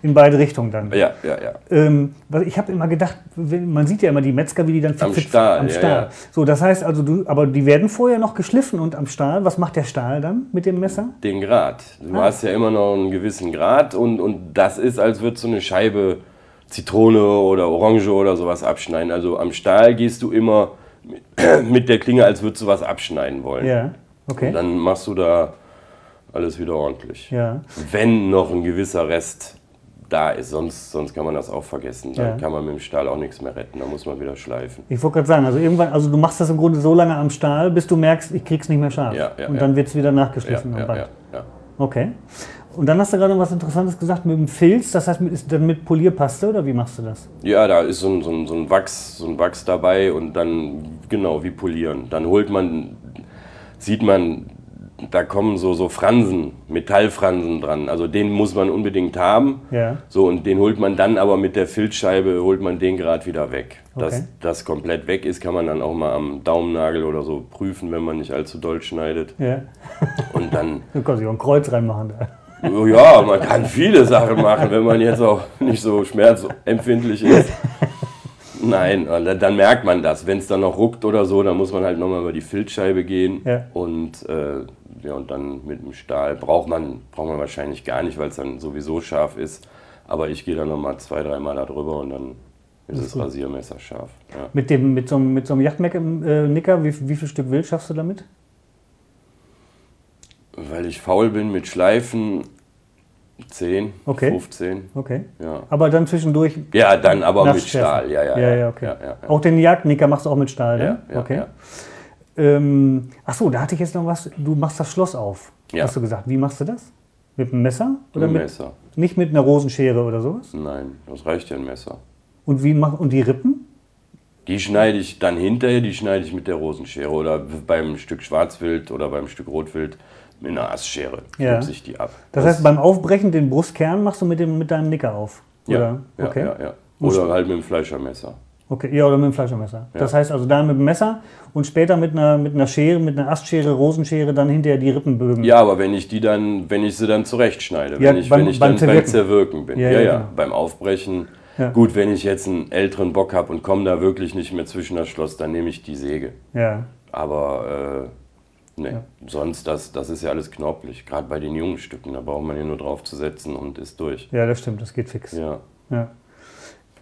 In beide Richtungen dann. Ja, ja, ja. Ähm, ich habe immer gedacht, man sieht ja immer die Metzger, wie die dann Am Stahl, am ja, Stahl. ja. So, das heißt also, du, aber die werden vorher noch geschliffen und am Stahl. Was macht der Stahl dann mit dem Messer? Den Grad. Du Ah. hast ja immer noch einen gewissen Grad und, und das ist, als würdest du eine Scheibe Zitrone oder Orange oder sowas abschneiden. Also am Stahl gehst du immer mit, der Klinge, als würdest du was abschneiden wollen. Ja, okay. Und dann machst du da alles wieder ordentlich. Ja, Wenn noch ein gewisser Rest da ist, sonst, sonst kann man das auch vergessen. Dann Ja. kann man mit dem Stahl auch nichts mehr retten, da muss man wieder schleifen. ich wollte gerade sagen, also irgendwann, also du machst das im Grunde so lange am Stahl, bis du merkst, ich krieg's nicht mehr scharf. Ja, ja, und dann wird es wieder nachgeschliffen am ja, Band. ja, ja. Okay. Und dann hast du gerade noch was Interessantes gesagt mit dem Filz, das heißt, mit, dann mit Polierpaste oder wie machst du das? Ja, da ist so ein, so, ein, so, ein Wachs, so ein Wachs dabei und dann, genau, wie polieren. Dann holt man, sieht man, da kommen so, so Fransen, Metallfransen dran. Also den muss man unbedingt haben. Ja. So, und den holt man dann aber mit der Filzscheibe, holt man den gerade wieder weg. Okay. Dass das komplett weg ist, kann man dann auch mal am Daumennagel oder so prüfen, wenn man nicht allzu doll schneidet. Ja. Und dann Du kannst ja auch ein Kreuz reinmachen. Da. Ja, man kann viele Sachen machen, wenn man jetzt auch nicht so schmerzempfindlich ist. Nein, und dann, merkt man das. Wenn es dann noch ruckt oder so, dann muss man halt nochmal über die Filzscheibe gehen. Ja. Und, äh, ja, und dann mit dem Stahl braucht man, braucht man wahrscheinlich gar nicht, weil es dann sowieso scharf ist. Aber ich gehe dann nochmal zwei, dreimal da drüber und dann ist es Rasiermesser scharf. Ja. Mit, dem, mit, so, einem- mit so einem Yachtnicker, wie, wie viel Stück Wild schaffst du damit? Weil ich faul bin mit Schleifen, 10, Okay. 15. Okay. Ja. Aber dann zwischendurch ja, dann aber mit. Stahl. Ja, ja, ja, ja, okay. ja, ja. Auch den Jagdnicker machst du auch mit Stahl, ne? ja, okay. Ähm, ach so, da hatte ich jetzt noch was. Du machst das Schloss auf, hast du gesagt. Wie machst du das? Mit einem Messer? Oder Mit mit, dem Messer. Nicht mit einer Rosenschere oder sowas? Nein, das reicht ja ein Messer. Und, wie mach, und die Rippen? Die schneide ich dann hinterher, die schneide ich mit der Rosenschere oder beim Stück Schwarzwild oder beim Stück Rotwild mit einer Astschere. Ja. Knipse ich die ab. Das, heißt, beim Aufbrechen den Brustkern machst du mit, dem, mit deinem Nicker auf? ja, Oder? ja, okay. ja, ja. Oder halt mit dem Fleischermesser. Okay, ja, oder mit dem Fleischermesser. Das heißt also da mit dem Messer und später mit einer, mit einer Schere, mit einer Astschere, Rosenschere, dann hinterher die Rippenbögen. Ja, aber wenn ich die dann, wenn ich sie dann zurechtschneide, Ja, wenn ich, beim- wenn ich beim dann Zerwirken. beim Zerwirken bin. Ja, Ja, ja, ja, genau. beim Aufbrechen. Ja. Gut, wenn ich jetzt einen älteren Bock habe und komme da wirklich nicht mehr zwischen das Schloss, dann nehme ich die Säge. Ja. Aber äh, ne, sonst, das, das ist ja alles knoppelig. Gerade bei den jungen Stücken, da braucht man ja nur drauf zu setzen und ist durch. Ja, das stimmt, das geht fix. Ja. Ja.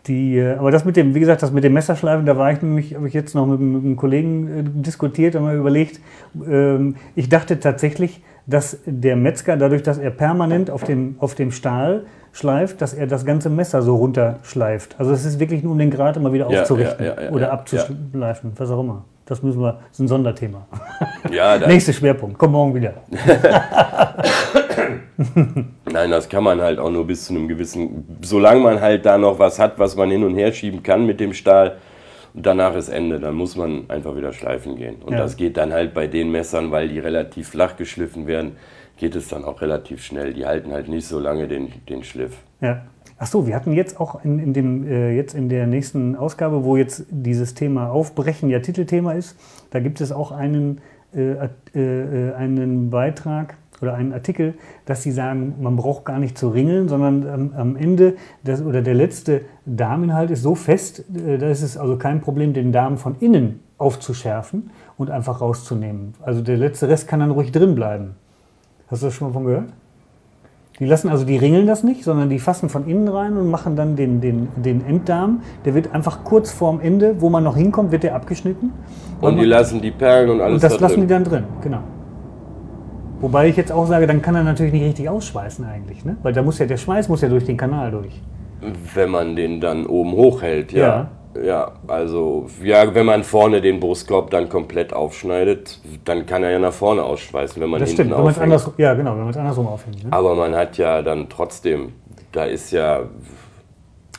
Die, äh, aber das mit dem, wie gesagt, das mit dem Messerschleifen, da war ich nämlich, habe ich jetzt noch mit, mit einem Kollegen äh, diskutiert und mal überlegt. Ähm, ich dachte tatsächlich, dass der Metzger, dadurch, dass er permanent auf dem, auf dem Stahl schleift, dass er das ganze Messer so runterschleift. Also es ist wirklich nur, um den Grad immer wieder Ja, aufzurichten ja, ja, ja, oder ja. abzuschleifen, was auch immer. Das müssen wir, das ist ein Sonderthema. Ja, Nächster Schwerpunkt, komm morgen wieder. Nein, das kann man halt auch nur bis zu einem gewissen, solange man halt da noch was hat, was man hin und her schieben kann mit dem Stahl. Und danach ist Ende, dann muss man einfach wieder schleifen gehen. Und Ja. das geht dann halt bei den Messern, weil die relativ flach geschliffen werden, geht es dann auch relativ schnell. Die halten halt nicht so lange den, den Schliff. Ja. Ach so, wir hatten jetzt auch in, in, dem, äh, jetzt in der nächsten Ausgabe, wo jetzt dieses Thema Aufbrechen ja Titelthema ist, da gibt es auch einen, äh, äh, äh, einen Beitrag oder einen Artikel, dass sie sagen, man braucht gar nicht zu ringeln, sondern am, am Ende das, oder der letzte Darminhalt ist so fest, äh, da ist es also kein Problem, den Darm von innen aufzuschärfen und einfach rauszunehmen. Also der letzte Rest kann dann ruhig drin bleiben. Hast du das schon mal von gehört? Die lassen also, die ringeln das nicht, sondern die fassen von innen rein und machen dann den, den, den Enddarm. Der wird einfach kurz vorm Ende, wo man noch hinkommt, wird der abgeschnitten. Und die lassen die Perlen und alles Und das da lassen die drin. dann drin, genau. Wobei ich jetzt auch sage, dann kann er natürlich nicht richtig ausschweißen eigentlich, ne? Weil da muss ja der Schweiß muss ja durch den Kanal durch. Wenn man den dann oben hochhält, ja. Ja, also, ja, wenn man vorne den Brustkorb dann komplett aufschneidet, dann kann er ja nach vorne ausschweißen, wenn man Das hinten stimmt, wenn man es aufhängt. anders, ja genau, wenn man es andersrum aufhängt. Ne? Aber man hat ja dann trotzdem, da ist ja,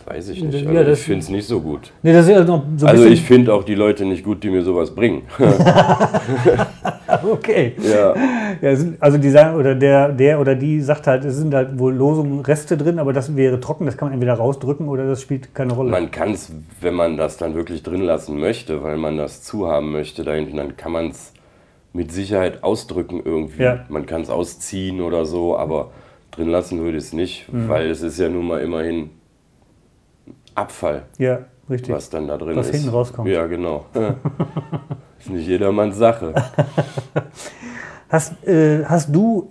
weiß ich nicht, Ja, also das- ich finde es nicht so gut. Nee, das ist ja noch so Also ich finde auch die Leute nicht gut, die mir sowas bringen. okay. ja, Ja, also die sagen, oder der, der oder die sagt halt, es sind halt wohl Losungen, Reste drin, aber das wäre trocken, das kann man entweder rausdrücken oder das spielt keine Rolle. man kann es, wenn man das dann wirklich drin lassen möchte, weil man das zuhaben möchte da hinten, dann kann man es mit Sicherheit ausdrücken irgendwie. Ja. Man kann es ausziehen oder so, aber drin lassen würde ich es nicht, Mhm. weil es ist ja nun mal immerhin Abfall, ja, richtig. was dann da drin Was ist. hinten rauskommt. Ja, genau. ist nicht jedermanns Sache. Hast, äh, hast du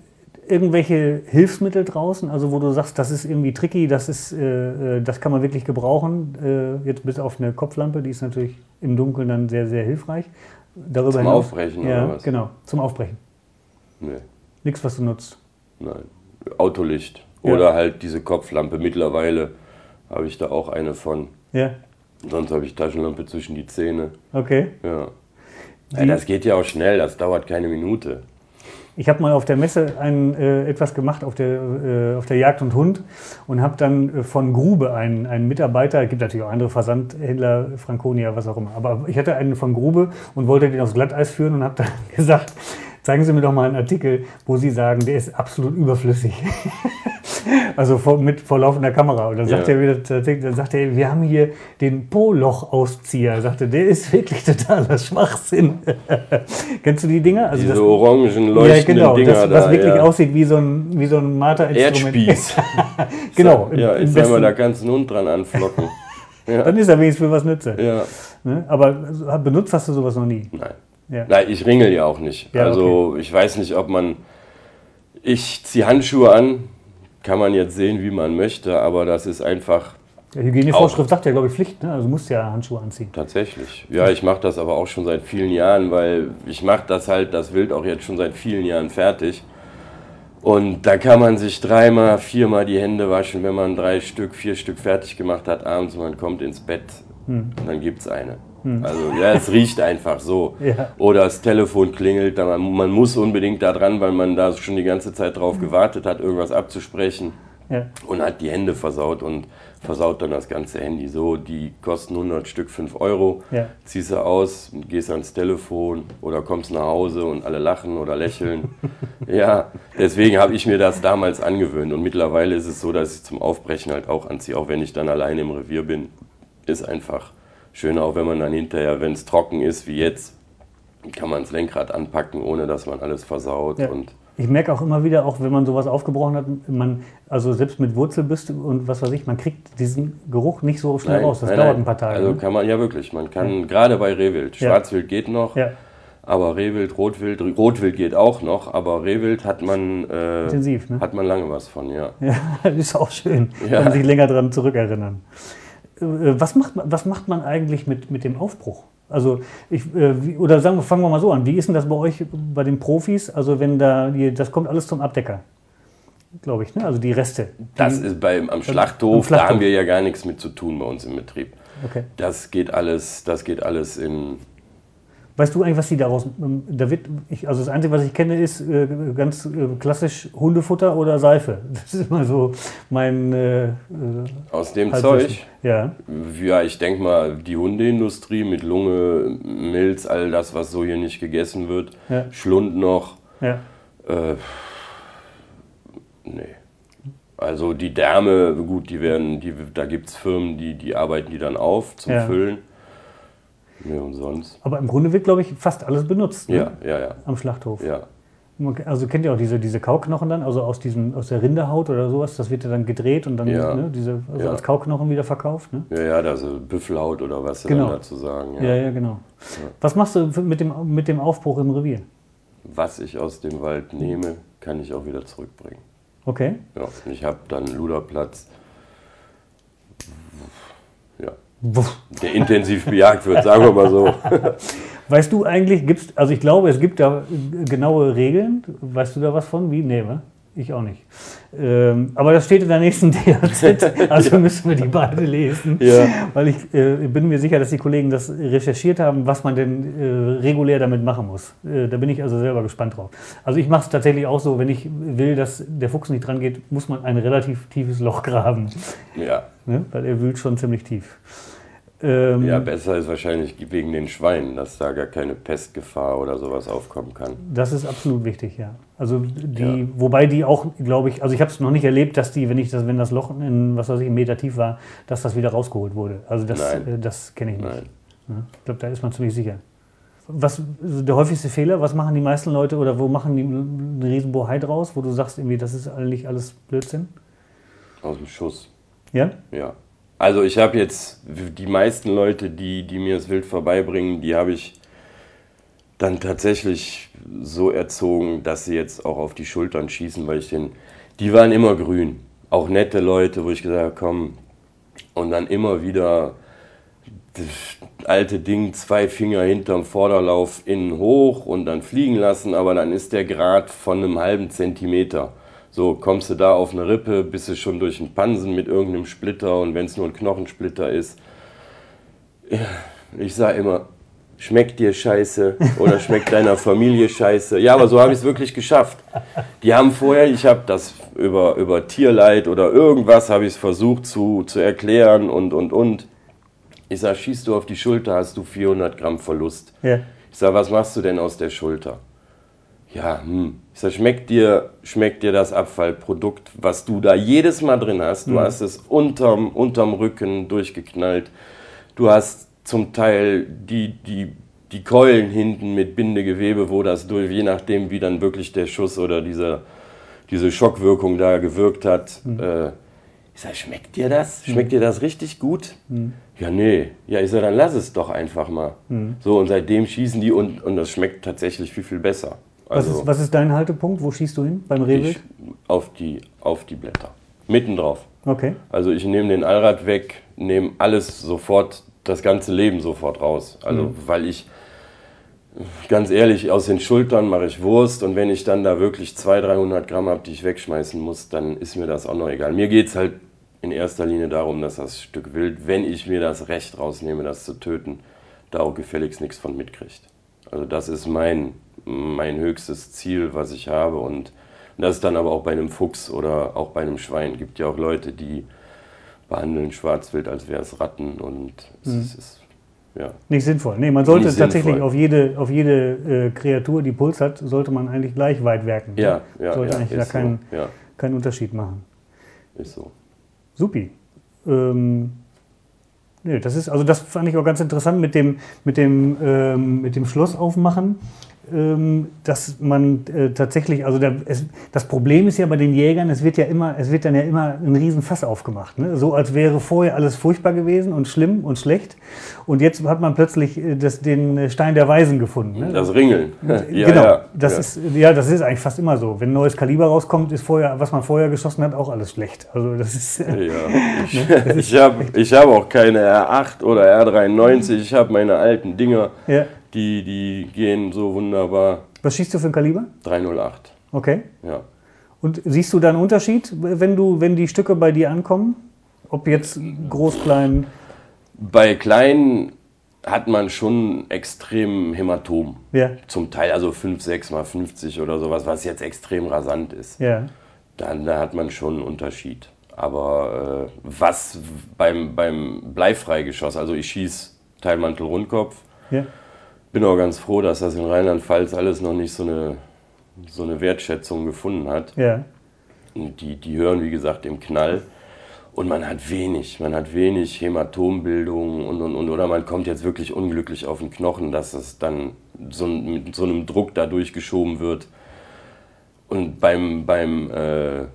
irgendwelche Hilfsmittel draußen, also wo du sagst, das ist irgendwie tricky, das, ist, äh, äh, das kann man wirklich gebrauchen, äh, jetzt bis auf eine Kopflampe, die ist natürlich im Dunkeln dann sehr, sehr hilfreich. Darüber Zum hinaus- Aufbrechen ja, oder was? genau, zum Aufbrechen. Nee. Nichts, was du nutzt. Nein, Autolicht. Ja. Oder halt diese Kopflampe. Mittlerweile habe ich da auch eine von. Ja, Sonst habe ich Taschenlampe zwischen die Zähne. okay. Ja. ja. Das geht ja auch schnell, das dauert keine Minute. Ich habe mal auf der Messe ein, äh, etwas gemacht auf der, äh, auf der Jagd und Hund und habe dann äh, von Grube einen, einen Mitarbeiter, es gibt natürlich auch andere Versandhändler, Franconia, was auch immer, aber ich hatte einen von Grube und wollte den aufs Glatteis führen und habe dann gesagt, zeigen Sie mir doch mal einen Artikel, wo Sie sagen, der ist absolut überflüssig. also vor, mit vor laufender Kamera. Und dann sagt Ja. er wieder, dann sagt er, wir haben hier den Po-Loch-Auszieher. Er sagte, der ist wirklich totaler Schwachsinn. Kennst du die Dinger? Also Diese orangen leuchtenden ja, genau, Dinger das, da. was wirklich ja. aussieht wie so ein, wie so ein Martha-Instrument. Erdspieß. genau. Ja, jetzt sagen wir, besten- da du einen Hund dran anflocken. Ja. Dann ist er wenigstens für was nütze. ja. Ne? Aber benutzt hast du sowas noch nie. Nein. Ja. Nein, ich ringel ja auch nicht. Ja, also ich weiß nicht, ob man. Ich ziehe Handschuhe an, kann man jetzt sehen, wie man möchte, aber das ist einfach Die Hygienevorschrift sagt ja, glaube ich, Pflicht. Ne? Also du musst ja Handschuhe anziehen. tatsächlich. Ja, ich mache das aber auch schon seit vielen Jahren, weil ich mache das halt, das Wild auch jetzt schon seit vielen Jahren fertig. Und da kann man sich dreimal, viermal die Hände waschen, wenn man drei Stück, vier Stück fertig gemacht hat abends und man kommt ins Bett und dann gibt's eine. Also ja, es riecht einfach so. Ja. Oder das Telefon klingelt, man, man muss unbedingt da dran, weil man da schon die ganze Zeit drauf gewartet hat, irgendwas abzusprechen Ja. und hat die Hände versaut und versaut dann das ganze Handy. So, die kosten 100 Stück 5 Euro. Ja. Ziehst du aus, gehst ans Telefon oder kommst nach Hause und alle lachen oder lächeln. ja, deswegen habe ich mir das damals angewöhnt und mittlerweile ist es so, dass ich zum Aufbrechen halt auch anziehe, auch wenn ich dann alleine im Revier bin. Ist einfach schöner, auch wenn man dann hinterher, wenn es trocken ist wie jetzt, kann man das Lenkrad anpacken, ohne dass man alles versaut. Ja. Und Ich merke auch immer wieder, auch wenn man sowas aufgebrochen hat, man, also selbst mit Wurzelbüste und was weiß ich, man kriegt diesen Geruch nicht so schnell raus. Das nein, dauert nein. ein paar Tage. Also ne? kann man, ja wirklich, man kann, gerade bei Rehwild, Ja. Schwarzwild geht noch, ja, aber Rehwild, Rotwild, Rotwild geht auch noch, aber Rehwild hat man, äh, intensiv. Ne? hat man lange was von, ja. Ja, ist auch schön. Ja. Kann sich länger dran zurückerinnern. Äh, was, macht, man- was macht man eigentlich mit, mit dem Aufbruch? Also, ich, äh, oder sagen wir, fangen wir mal so an. Wie ist denn das bei euch, bei den Profis? Also, wenn da, das kommt alles zum Abdecker, glaube ich, ne? Also die Reste. Das die, ist beim, am Schlachthof, Am Schlachthof. da haben wir ja gar nichts mit zu tun bei uns im Betrieb. okay. Das geht alles, das geht alles in. Weißt du eigentlich, was die daraus, ähm, da wird, ich, also das Einzige, was ich kenne, ist äh, ganz äh, klassisch Hundefutter oder Seife. Das ist immer so mein äh, äh, Aus dem Halbwissen. Zeug, Ja, ja, ich denke mal, die Hundeindustrie mit Lunge, Milz, all das, was so hier nicht gegessen wird, Ja. Schlund noch, ja. äh, nee. Also die Därme, gut, die werden, die, da gibt es Firmen, die, die arbeiten die dann auf zum Ja. Füllen. Nee, und sonst? Aber im Grunde wird, glaube ich, fast alles benutzt ne? Ja, ja, ja. am Schlachthof. ja. Also kennt ihr auch diese, diese Kauknochen dann, also aus, diesem, aus der Rinderhaut oder sowas, das wird ja dann gedreht und dann Ja. ne, diese, also Ja. als Kauknochen wieder verkauft. Ne? Ja, ja, da so Büffelhaut oder was Genau. dazu sagen. Ja, Ja. ja, genau. Was machst du mit dem, mit dem Aufbruch im Revier? Was ich aus dem Wald nehme, kann ich auch wieder zurückbringen. Okay. Ja, ich habe dann Luderplatz, ja. Der intensiv bejagt wird, sagen wir mal so. Weißt du eigentlich, gibt's, also ich glaube, es gibt da genaue Regeln. Weißt du da was von? Wie? Nee, wa? ich auch nicht. Ähm, aber das steht in der nächsten DRZ, also müssen wir die beide lesen. Ja. Weil ich äh, bin mir sicher, dass die Kollegen das recherchiert haben, was man denn äh, regulär damit machen muss. Äh, da bin ich also selber gespannt drauf. Also ich mache es tatsächlich auch so, wenn ich will, dass der Fuchs nicht dran geht, muss man ein relativ tiefes Loch graben. Ja, Ne? Weil er wühlt schon ziemlich tief. Ähm, ja, besser ist wahrscheinlich wegen den Schweinen, dass da gar keine Pestgefahr oder sowas aufkommen kann. Das ist absolut wichtig, ja. Also die, Ja. wobei die auch, glaube ich, also ich habe es noch nicht erlebt, dass die, wenn ich das, wenn das Loch in was weiß ich, einen Meter tief war, dass das wieder rausgeholt wurde. Also das, äh, das kenne ich nicht. Nein. Ja, ich glaube, da ist man ziemlich sicher. Was also der häufigste Fehler? Was machen die meisten Leute oder wo machen die einen Riesenbohai draus, wo du sagst irgendwie, das ist eigentlich alles Blödsinn? Aus dem Schuss. Ja? Ja. Also ich habe jetzt die meisten Leute, die, die mir das Wild vorbeibringen, die habe ich dann tatsächlich so erzogen, dass sie jetzt auch auf die Schultern schießen, weil ich den, die waren immer grün. Auch nette Leute, wo ich gesagt habe, komm. Und dann immer wieder das alte Ding, zwei Finger hinterm Vorderlauf innen hoch und dann fliegen lassen, aber dann ist der Grad von einem halben Zentimeter. So, kommst du da auf eine Rippe, bist du schon durch einen Pansen mit irgendeinem Splitter und wenn es nur ein Knochensplitter ist. Ich sage immer, schmeckt dir scheiße oder schmeckt deiner Familie scheiße. Ja, aber so habe ich es wirklich geschafft. Die haben vorher, ich habe das über, über Tierleid oder irgendwas, habe ich es versucht zu, zu erklären und, und, und. Ich sage, schießt du auf die Schulter, hast du 400 Gramm Verlust. Ja. Ich sage, was machst du denn aus der Schulter? Ja, hm. Ich sage, schmeckt dir, schmeckt dir das Abfallprodukt, was du da jedes Mal drin hast? Du hast es unterm, unterm Rücken durchgeknallt. Du hast zum Teil die, die, die Keulen hinten mit Bindegewebe, wo das durch, je nachdem, wie dann wirklich der Schuss oder diese, diese Schockwirkung da gewirkt hat. Äh, ich sage, schmeckt dir das? Schmeckt dir das richtig gut? Ja, nee. Ja, ich sage, dann lass es doch einfach mal. So, und seitdem schießen die und, und das schmeckt tatsächlich viel, viel besser. Was, Also ist, was ist dein Haltepunkt? Wo schießt du hin? Beim Rehwild? auf die, auf die Blätter. Mitten drauf. Okay. Also ich nehme den Allrad weg, nehme alles sofort, das ganze Leben sofort raus. Also weil ich, ganz ehrlich, aus den Schultern mache ich Wurst und wenn ich dann da wirklich 200, 300 Gramm habe, die ich wegschmeißen muss, dann ist mir das auch noch egal. Mir geht es halt in erster Linie darum, dass das Stück Wild, wenn ich mir das Recht rausnehme, das zu töten, da auch gefälligst nichts von mitkriegt. Also das ist mein, mein höchstes Ziel, was ich habe und das ist dann aber auch bei einem Fuchs oder auch bei einem Schwein. gibt ja auch Leute, die behandeln Schwarzwild, als wäre es Ratten und es ist, ist ja. Nicht sinnvoll. Nee, man sollte Nicht tatsächlich sinnvoll. auf jede, auf jede äh, Kreatur, die Puls hat, sollte man eigentlich gleich weit werken. Ja, ja, sollte ja, eigentlich da keinen, so. Ja, keinen Unterschied machen. ist so. Supi. Ähm, nee, das ist, also das fand ich auch ganz interessant mit dem, mit dem, ähm, mit dem Schloss aufmachen. Ähm, dass man äh, tatsächlich, also der, es, das Problem ist ja bei den Jägern, es wird ja immer, es wird dann ja immer ein Riesenfass aufgemacht. Ne? So als wäre vorher alles furchtbar gewesen und schlimm und schlecht. Und jetzt hat man plötzlich äh, das, den Stein der Weisen gefunden. Ne? Das Ringeln. ja, genau, ja, das ja. ist ja, das ist eigentlich fast immer so. Wenn ein neues Kaliber rauskommt, ist vorher, was man vorher geschossen hat, auch alles schlecht. Also das ist. Ja, ich, ne? ich habe ich hab auch keine R8 oder R93. Ich habe meine alten Dinger. Ja. Die, die gehen so wunderbar. Was schießt du für ein Kaliber? 308. Okay. Ja. Und siehst du da einen Unterschied, wenn, du, wenn die Stücke bei dir ankommen? Ob jetzt groß, klein? Bei kleinen hat man schon extrem Hämatom. Ja. Zum Teil also 5, 6 mal 50 oder sowas, was jetzt extrem rasant ist. Ja. Dann da hat man schon einen Unterschied. Aber äh, was beim, beim Bleifreigeschoss, also ich schieße Teilmantel Rundkopf, ja bin auch ganz froh, dass das in Rheinland-Pfalz alles noch nicht so eine, so eine Wertschätzung gefunden hat. Ja. Die, die hören, wie gesagt, im Knall. Und man hat wenig, man hat wenig Hämatombildung und, und, und oder man kommt jetzt wirklich unglücklich auf den Knochen, dass es dann so mit so einem Druck da durchgeschoben wird. Und beim, beim äh,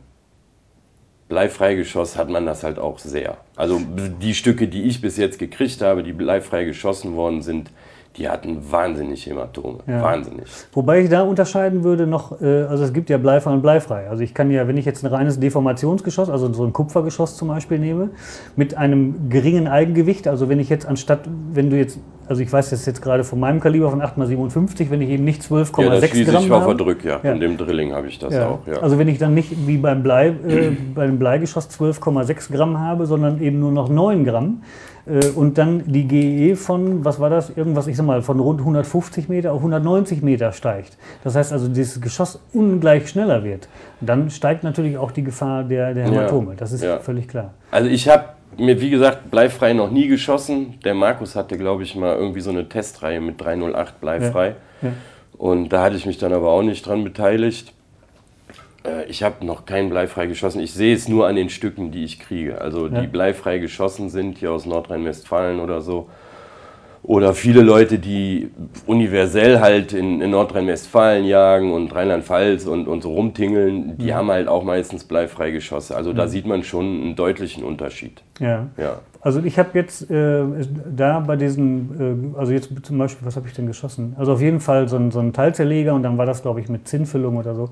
Bleifreigeschoss hat man das halt auch sehr. Also die Stücke, die ich bis jetzt gekriegt habe, die bleifrei geschossen worden sind, die hatten wahnsinnig Hämatome. Ja. Wahnsinnig. Wobei ich da unterscheiden würde noch, äh, also es gibt ja bleifrei und bleifrei. Also ich kann ja, wenn ich jetzt ein reines Deformationsgeschoss, also so ein Kupfergeschoss zum Beispiel nehme, mit einem geringen Eigengewicht, also wenn ich jetzt anstatt, wenn du jetzt, also ich weiß das jetzt gerade von meinem Kaliber von 8x57, wenn ich eben nicht 12,6 ja, das Gramm ich habe. verdrückt, ja. ja. In dem Drilling habe ich das ja. auch, ja. Also wenn ich dann nicht wie beim Blei, äh, bei dem Bleigeschoss 12,6 Gramm habe, sondern eben nur noch 9 Gramm, und dann die GE von, was war das, irgendwas, ich sag mal, von rund 150 Meter auf 190 Meter steigt. Das heißt also, dieses Geschoss ungleich schneller wird. dann steigt natürlich auch die Gefahr der, der Hämatome. Ja, das ist ja. völlig klar. Also ich habe mir, wie gesagt, bleifrei noch nie geschossen. Der Markus hatte, glaube ich, mal irgendwie so eine Testreihe mit 308 bleifrei. Ja, und da hatte ich mich dann aber auch nicht dran beteiligt. Äh, ich habe noch kein bleifrei geschossen. Ich sehe es nur an den Stücken, die ich kriege. Also die ja. bleifrei geschossen sind, hier aus Nordrhein-Westfalen oder so. Oder viele Leute, die universell halt in, in Nordrhein-Westfalen jagen und Rheinland-Pfalz und, und so rumtingeln, die mhm. haben halt auch meistens bleifrei geschossen. Also mhm. da sieht man schon einen deutlichen Unterschied. Ja. ja. Also ich habe jetzt äh, da bei diesen, äh, also jetzt zum Beispiel, was habe ich denn geschossen? Also auf jeden Fall so ein, so ein Teilzerleger und dann war das, glaube ich, mit Zinnfüllung oder so.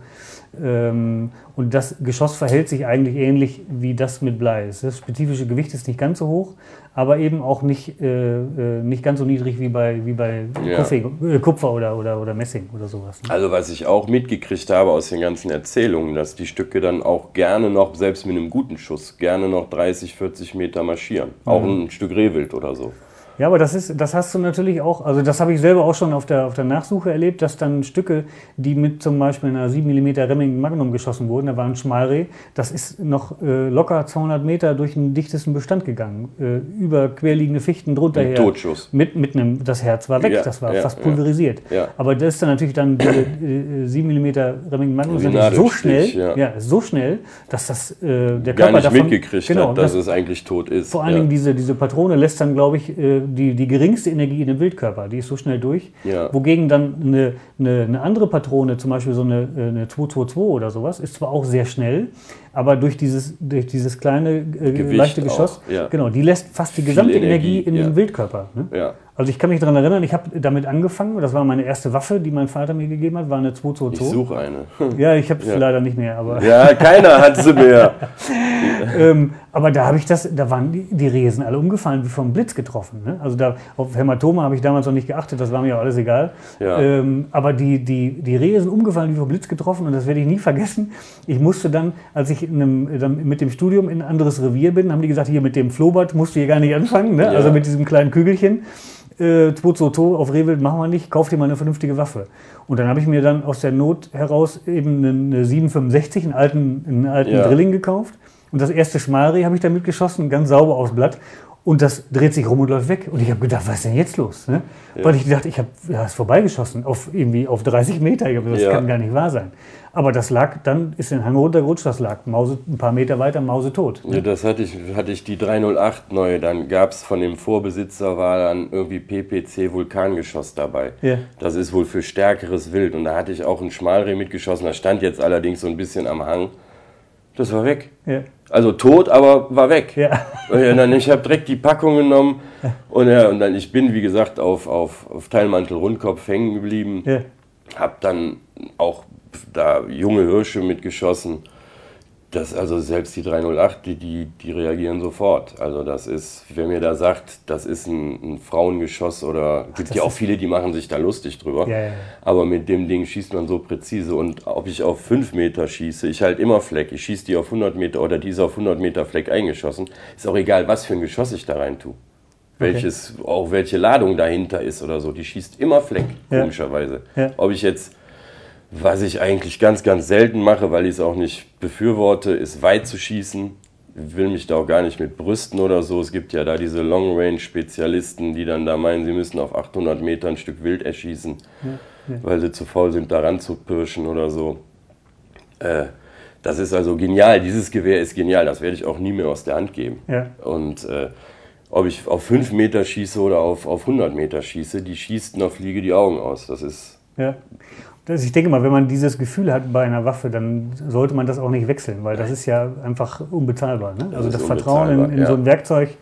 Ähm, und das Geschoss verhält sich eigentlich ähnlich wie das mit Blei. Das spezifische Gewicht ist nicht ganz so hoch, aber eben auch nicht, äh, äh nicht ganz so niedrig wie bei, wie bei ja. Kupfer, Kupfer oder, oder, oder Messing oder sowas. Ne? Also was ich auch mitgekriegt habe aus den ganzen Erzählungen, dass die Stücke dann auch gerne noch, selbst mit einem guten Schuss, gerne noch 30, 40 Meter marschieren. Auch mhm. ein Stück Rehwild oder so. Ja, aber das ist, das hast du natürlich auch, also das habe ich selber auch schon auf der, auf der Nachsuche erlebt, dass dann Stücke, die mit zum Beispiel einer 7 mm Remington Magnum geschossen wurden, da war ein Schmalreh, das ist noch äh, locker 200 Meter durch den dichtesten Bestand gegangen, äh, über querliegende Fichten drunter her. Totschuss. Mit, mit einem, das Herz war weg, ja, das war ja, fast pulverisiert. Ja, aber das ist dann natürlich dann diese äh, 7 mm Remington Magnum sind so schnell, ja. so schnell, dass das äh, der Körper Gar nicht davon, mitgekriegt genau, hat, dass das, es eigentlich tot ist. Vor allen Dingen diese, diese Patrone lässt dann, glaube ich, äh, die, die geringste Energie in dem Wildkörper, die ist so schnell durch. Ja. Wogegen dann eine, eine, eine, andere Patrone, zum Beispiel so eine, eine 222 oder sowas, ist zwar auch sehr schnell, aber durch dieses, durch dieses kleine, äh, leichte Geschoss, ja. genau, die lässt fast die gesamte Energie, Energie in ja. den Wildkörper. Ne? Ja. Also ich kann mich daran erinnern, ich habe damit angefangen, das war meine erste Waffe, die mein Vater mir gegeben hat, war eine 222. Ich suche eine. Ja, ich habe es ja. leider nicht mehr. Aber ja, keiner hat sie mehr. ähm, aber da habe ich das, da waren die, die Resen alle umgefallen, wie vom Blitz getroffen. Ne? Also da, auf Hämatome habe ich damals noch nicht geachtet, das war mir auch alles egal. Ja. Ähm, aber die, die, die Resen umgefallen, wie vom Blitz getroffen und das werde ich nie vergessen. Ich musste dann, als ich einem, mit dem Studium in ein anderes Revier bin, haben die gesagt, hier mit dem Flohbad musst du hier gar nicht anfangen, ne? ja. also mit diesem kleinen Kügelchen äh, to auf Rehwild machen wir nicht, kauf dir mal eine vernünftige Waffe. Und dann habe ich mir dann aus der Not heraus eben eine, 765, einen alten, einen alten ja. Drilling gekauft. Und das erste Schmalreh habe ich damit geschossen, ganz sauber aufs Blatt. Und das dreht sich rum und läuft weg. Und ich habe gedacht, was ist denn jetzt los? Ne? Ja. Weil ich dachte, ich habe ja, vorbeigeschossen auf irgendwie auf 30 Meter. Ich hab, das ja. kann gar nicht wahr sein. Aber das lag, dann ist den Hang runtergerutscht, das lag Mause, ein paar Meter weiter, Mause tot. Ne? Ja, das hatte ich, hatte ich die 308 neue. Dann gab es von dem Vorbesitzer, war dann irgendwie PPC Vulkangeschoss dabei. Ja. Das ist wohl für stärkeres Wild. Und da hatte ich auch ein Schmalreh mitgeschossen. Das stand jetzt allerdings so ein bisschen am Hang. Das war weg. Ja. Also tot, aber war weg. Ja. Und dann, ich habe direkt die Packung genommen und, ja, und dann ich bin, wie gesagt, auf, auf, auf Teilmantel Rundkopf hängen geblieben. Ja. Hab dann auch da junge Hirsche mitgeschossen das, also selbst die 308, die, die, die reagieren sofort. Also das ist, wer mir da sagt, das ist ein, ein Frauengeschoss oder gibt Ach, ja auch viele, die machen sich da lustig drüber. Ja, ja, ja. Aber mit dem Ding schießt man so präzise und ob ich auf 5 Meter schieße, ich halt immer Fleck. Ich schieße die auf 100 Meter oder die ist auf 100 Meter Fleck eingeschossen. Ist auch egal, was für ein Geschoss ich da rein tue. Welches, okay. auch welche Ladung dahinter ist oder so. Die schießt immer Fleck, komischerweise. Ob ich jetzt was ich eigentlich ganz, ganz selten mache, weil ich es auch nicht befürworte, ist weit zu schießen. Ich will mich da auch gar nicht mit brüsten oder so. Es gibt ja da diese Long-Range-Spezialisten, die dann da meinen, sie müssen auf 800 Meter ein Stück Wild erschießen, ja, ja. weil sie zu faul sind, da ranzupirschen oder so. Äh, das ist also genial. Dieses Gewehr ist genial. Das werde ich auch nie mehr aus der Hand geben. Ja. Und äh, ob ich auf 5 Meter schieße oder auf, auf 100 Meter schieße, die schießt noch Fliege die Augen aus. Das ist. Ja. Ich denke mal, wenn man dieses Gefühl hat bei einer Waffe, dann sollte man das auch nicht wechseln, weil das ist ja einfach unbezahlbar. Ne? Also das, das Vertrauen in, in ja. so ein Werkzeug.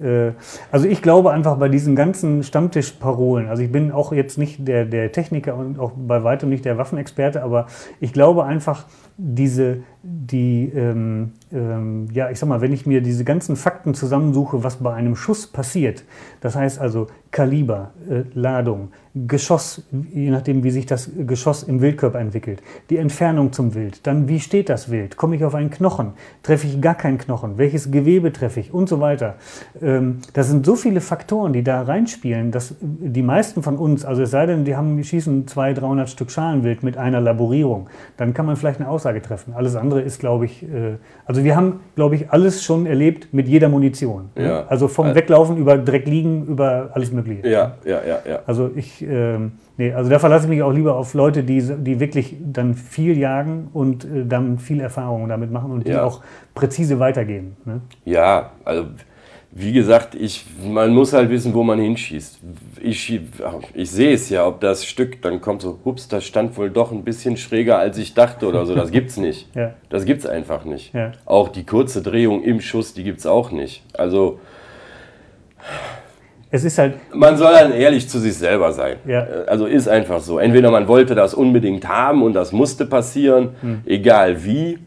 Äh, also ich glaube einfach bei diesen ganzen Stammtischparolen, also ich bin auch jetzt nicht der, der Techniker und auch bei weitem nicht der Waffenexperte, aber ich glaube einfach, diese, die, ähm, ähm, ja, ich sag mal, wenn ich mir diese ganzen Fakten zusammensuche, was bei einem Schuss passiert, das heißt also Kaliber, äh, Ladung, Geschoss, je nachdem, wie sich das Geschoss im Wildkörper entwickelt, die Entfernung zum Wild, dann wie steht das Wild, komme ich auf einen Knochen, treffe ich gar keinen Knochen, welches Gewebe treffe ich? Und so weiter. Ähm, das sind so viele Faktoren, die da reinspielen, dass die meisten von uns, also es sei denn, die haben, die schießen 200, 300 Stück Schalenwild mit einer Laborierung, dann kann man vielleicht eine Aussage treffen. Alles andere ist, glaube ich, äh, also wir haben, glaube ich, alles schon erlebt mit jeder Munition. Ne? Ja. Also vom Weglaufen über Dreck liegen, über alles Mögliche. Ja, ja, ja, ja. Also ich ähm, nee, also da verlasse ich mich auch lieber auf Leute, die, die wirklich dann viel jagen und äh, dann viel Erfahrung damit machen und die auch präzise weitergeben. Ne? Ja, also wie gesagt, ich, man muss halt wissen, wo man hinschießt. Ich, ich sehe es ja, ob das Stück dann kommt so, hups, das stand wohl doch ein bisschen schräger, als ich dachte oder so. Das gibt's nicht. ja. Das gibt's einfach nicht. Ja. Auch die kurze Drehung im Schuss, die gibt's auch nicht. Also es ist halt. Man soll dann ehrlich zu sich selber sein. Ja. Also ist einfach so. Entweder man wollte das unbedingt haben und das musste passieren, hm. egal wie,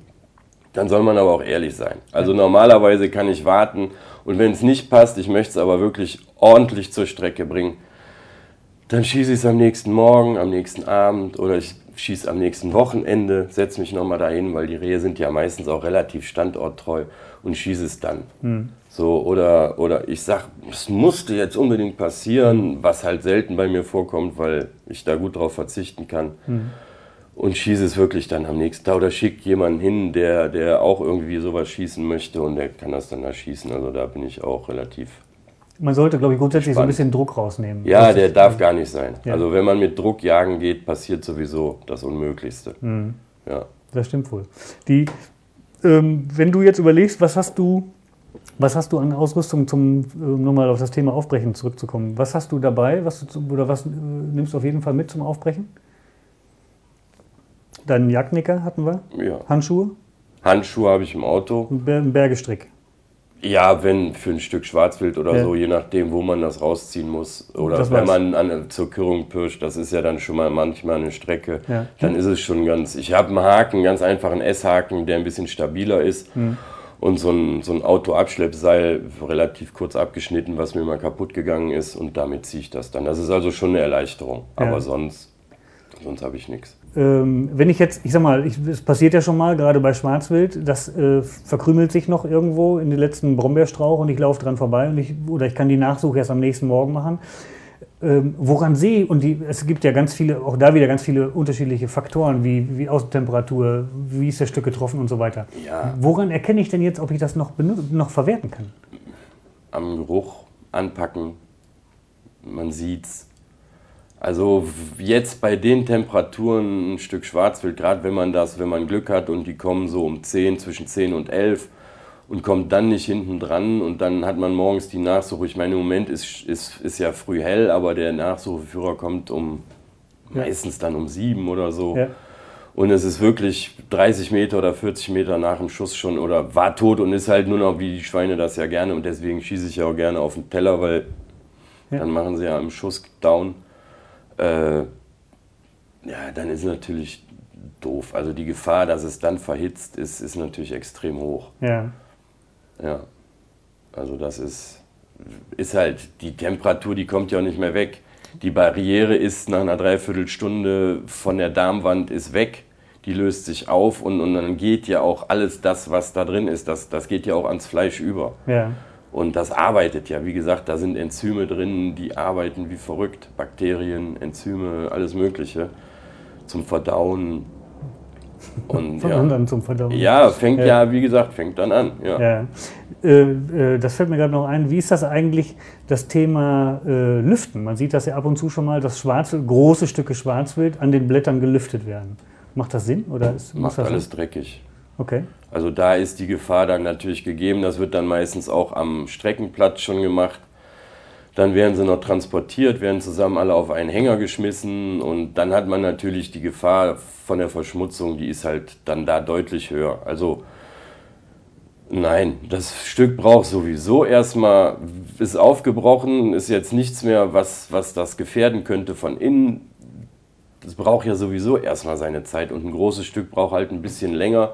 dann soll man aber auch ehrlich sein. Also normalerweise kann ich warten und wenn es nicht passt, ich möchte es aber wirklich ordentlich zur Strecke bringen, dann schieße ich es am nächsten Morgen, am nächsten Abend oder ich schieße am nächsten Wochenende, setze mich nochmal dahin, weil die Rehe sind ja meistens auch relativ standorttreu und schieße es dann. Hm. So, oder, oder ich sag, es musste jetzt unbedingt passieren, was halt selten bei mir vorkommt, weil ich da gut drauf verzichten kann. Mhm. Und schieße es wirklich dann am nächsten Tag oder schickt jemanden hin, der, der auch irgendwie sowas schießen möchte und der kann das dann da schießen. Also da bin ich auch relativ. Man sollte, glaube ich, grundsätzlich spannend. so ein bisschen Druck rausnehmen. Ja, der darf gar nicht sein. Ja. Also wenn man mit Druck jagen geht, passiert sowieso das Unmöglichste. Mhm. Ja. Das stimmt wohl. Die, ähm, wenn du jetzt überlegst, was hast du was hast du an Ausrüstung, zum um nochmal auf das Thema Aufbrechen zurückzukommen? Was hast du dabei? Was, oder was äh, nimmst du auf jeden Fall mit zum Aufbrechen? Deinen Jagdnicker hatten wir? Ja. Handschuhe? Handschuhe habe ich im Auto. Ein Bergestrick. Ja, wenn für ein Stück Schwarzwild oder ja. so, je nachdem, wo man das rausziehen muss. Oder das wenn man an, zur Kürung pirscht, das ist ja dann schon mal manchmal eine Strecke, ja. dann ist es schon ganz. Ich habe einen Haken, einen ganz einfachen S-Haken, der ein bisschen stabiler ist. Hm und so ein, so ein Autoabschleppseil relativ kurz abgeschnitten, was mir mal kaputt gegangen ist und damit ziehe ich das dann. Das ist also schon eine Erleichterung, ja. aber sonst, sonst habe ich nichts. Ähm, wenn ich jetzt, ich sag mal, es passiert ja schon mal, gerade bei Schwarzwild, das äh, verkrümelt sich noch irgendwo in den letzten Brombeerstrauch und ich laufe dran vorbei und ich, oder ich kann die Nachsuche erst am nächsten Morgen machen ähm, woran sehe und die, es gibt ja ganz viele, auch da wieder ganz viele unterschiedliche Faktoren, wie, wie Außentemperatur, wie ist das Stück getroffen und so weiter. Ja. Woran erkenne ich denn jetzt, ob ich das noch, noch verwerten kann? am Geruch anpacken. Man sieht's. Also jetzt bei den Temperaturen ein Stück Schwarzwild, gerade wenn man das, wenn man Glück hat und die kommen so um 10, zwischen 10 und 11 und kommt dann nicht hinten dran und dann hat man morgens die Nachsuche. Ich meine, im Moment ist, ist, ist ja früh hell, aber der Nachsucheführer kommt um ja. meistens dann um 7 oder so. Ja. Und es ist wirklich 30 Meter oder 40 Meter nach dem Schuss schon oder war tot und ist halt nur noch wie die Schweine das ja gerne und deswegen schieße ich ja auch gerne auf den Teller, weil ja. dann machen sie ja im Schuss down äh, ja, dann ist natürlich doof. Also die Gefahr, dass es dann verhitzt ist, ist natürlich extrem hoch. Ja. Ja. Also das ist, ist halt, die Temperatur, die kommt ja auch nicht mehr weg. Die Barriere ist nach einer Dreiviertelstunde von der Darmwand ist weg. Die löst sich auf und, und dann geht ja auch alles das, was da drin ist, das, das geht ja auch ans Fleisch über. Ja. Und das arbeitet ja. Wie gesagt, da sind Enzyme drin, die arbeiten wie verrückt. Bakterien, Enzyme, alles Mögliche zum Verdauen. Und, Von ja. anderen zum Verdauen. Ja, fängt ja. ja. wie gesagt, fängt dann an. Ja. ja. Äh, äh, das fällt mir gerade noch ein. Wie ist das eigentlich, das Thema äh, Lüften? Man sieht das ja ab und zu schon mal, dass Schwarzwild, große Stücke Schwarzwild an den Blättern gelüftet werden. Macht das Sinn? Oder ist, Macht alles Sinn? dreckig. Okay. Also da ist die Gefahr dann natürlich gegeben. Das wird dann meistens auch am Streckenplatz schon gemacht. Dann werden sie noch transportiert, werden zusammen alle auf einen Hänger geschmissen und dann hat man natürlich die Gefahr von der Verschmutzung, die ist halt dann da deutlich höher. Also nein, das Stück braucht sowieso erstmal, ist aufgebrochen, ist jetzt nichts mehr, was, was das gefährden könnte von innen. Das braucht ja sowieso erstmal seine Zeit und ein großes Stück braucht halt ein bisschen länger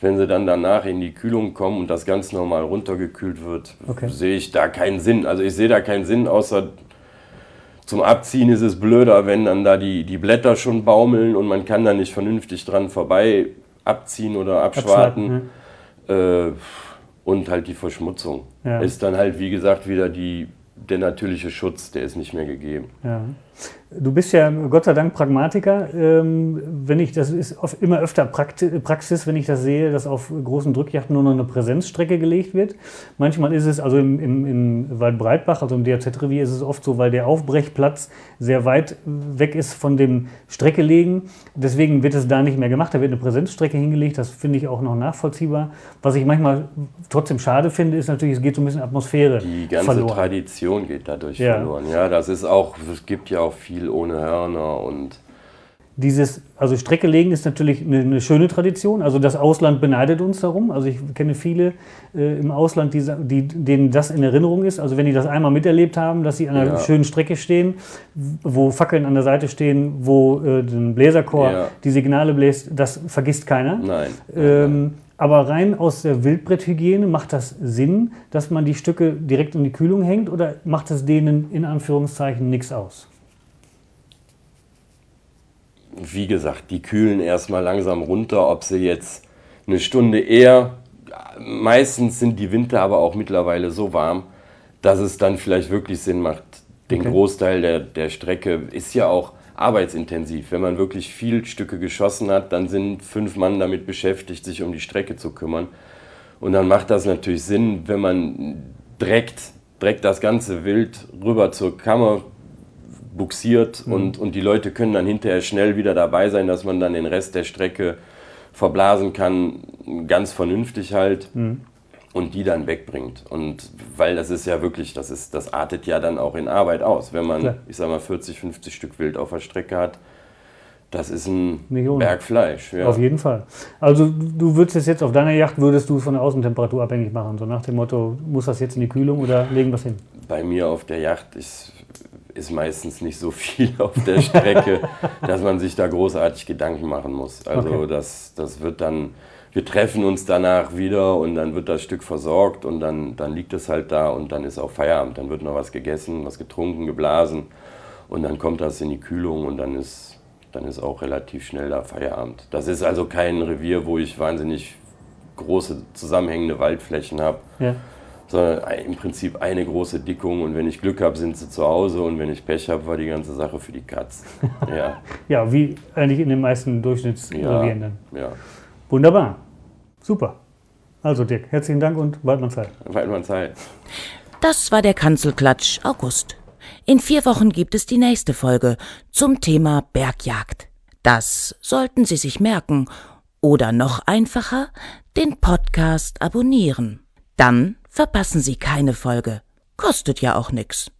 wenn sie dann danach in die Kühlung kommen und das ganz normal runtergekühlt wird, okay. sehe ich da keinen Sinn. Also ich sehe da keinen Sinn, außer zum Abziehen ist es blöder, wenn dann da die, die Blätter schon baumeln und man kann da nicht vernünftig dran vorbei abziehen oder abschwarten. Ja. Äh, und halt die Verschmutzung. Ja. Ist dann halt, wie gesagt, wieder die, der natürliche Schutz, der ist nicht mehr gegeben. Ja. Du bist ja Gott sei Dank Pragmatiker. Ähm, wenn ich, das ist immer öfter Praxis, wenn ich das sehe, dass auf großen Drückjachten nur noch eine Präsenzstrecke gelegt wird. Manchmal ist es, also im, im, im Waldbreitbach, also im DRZ-Revier, ist es oft so, weil der Aufbrechplatz sehr weit weg ist von dem Streckelegen. Deswegen wird es da nicht mehr gemacht. Da wird eine Präsenzstrecke hingelegt. Das finde ich auch noch nachvollziehbar. Was ich manchmal trotzdem schade finde, ist natürlich, es geht so ein bisschen Atmosphäre. Die ganze verloren. Tradition geht dadurch ja. verloren. Ja, das ist auch, es gibt ja auch viel viel ohne Hörner und dieses, also Strecke legen ist natürlich eine, eine, schöne Tradition. Also das Ausland beneidet uns darum. Also ich kenne viele äh, im Ausland, die, die, denen das in Erinnerung ist. Also wenn die das einmal miterlebt haben, dass sie an einer ja. schönen Strecke stehen, wo Fackeln an der Seite stehen, wo äh, ein Bläserchor ja. die Signale bläst, das vergisst keiner. Nein. Ähm, aber rein aus der Wildbretthygiene macht das Sinn, dass man die Stücke direkt in die Kühlung hängt oder macht es denen in Anführungszeichen nichts aus? wie gesagt, die kühlen erstmal langsam runter, ob sie jetzt eine Stunde eher, meistens sind die Winter aber auch mittlerweile so warm, dass es dann vielleicht wirklich Sinn macht. Den okay. Großteil der, der Strecke ist ja auch arbeitsintensiv. Wenn man wirklich viel Stücke geschossen hat, dann sind fünf Mann damit beschäftigt, sich um die Strecke zu kümmern. Und dann macht das natürlich Sinn, wenn man direkt, direkt das ganze Wild rüber zur Kammer buxiert mhm. und, und die Leute können dann hinterher schnell wieder dabei sein, dass man dann den Rest der Strecke verblasen kann, ganz vernünftig halt. Mhm. Und die dann wegbringt. Und weil das ist ja wirklich, das ist, das artet ja dann auch in Arbeit aus. Wenn man, Klar. ich sag mal, 40, 50 Stück Wild auf der Strecke hat, das ist ein Millionen. Berg Fleisch. Ja. Auf jeden Fall. Also du würdest es jetzt auf deiner Yacht, würdest du es von der Außentemperatur abhängig machen? So nach dem Motto, muss das jetzt in die Kühlung oder legen wir es hin? Bei mir auf der Yacht ist ist meistens nicht so viel auf der Strecke, dass man sich da großartig Gedanken machen muss. Also okay. das, das wird dann, wir treffen uns danach wieder und dann wird das Stück versorgt und dann, dann liegt es halt da und dann ist auch Feierabend. Dann wird noch was gegessen, was getrunken, geblasen und dann kommt das in die Kühlung und dann ist, dann ist auch relativ schnell da Feierabend. Das ist also kein Revier, wo ich wahnsinnig große zusammenhängende Waldflächen habe. Ja sondern im Prinzip eine große Dickung und wenn ich Glück habe, sind sie zu Hause und wenn ich Pech habe, war die ganze Sache für die Katz. Ja, ja wie eigentlich in den meisten Durchschnittsrevieren ja, ja. Wunderbar. Super. Also Dirk, herzlichen Dank und bald mal Zeit. Bald mal Zeit. Das war der Kanzelklatsch August. In vier Wochen gibt es die nächste Folge zum Thema Bergjagd. Das sollten Sie sich merken oder noch einfacher den Podcast abonnieren. Dann verpassen Sie keine Folge. Kostet ja auch nix.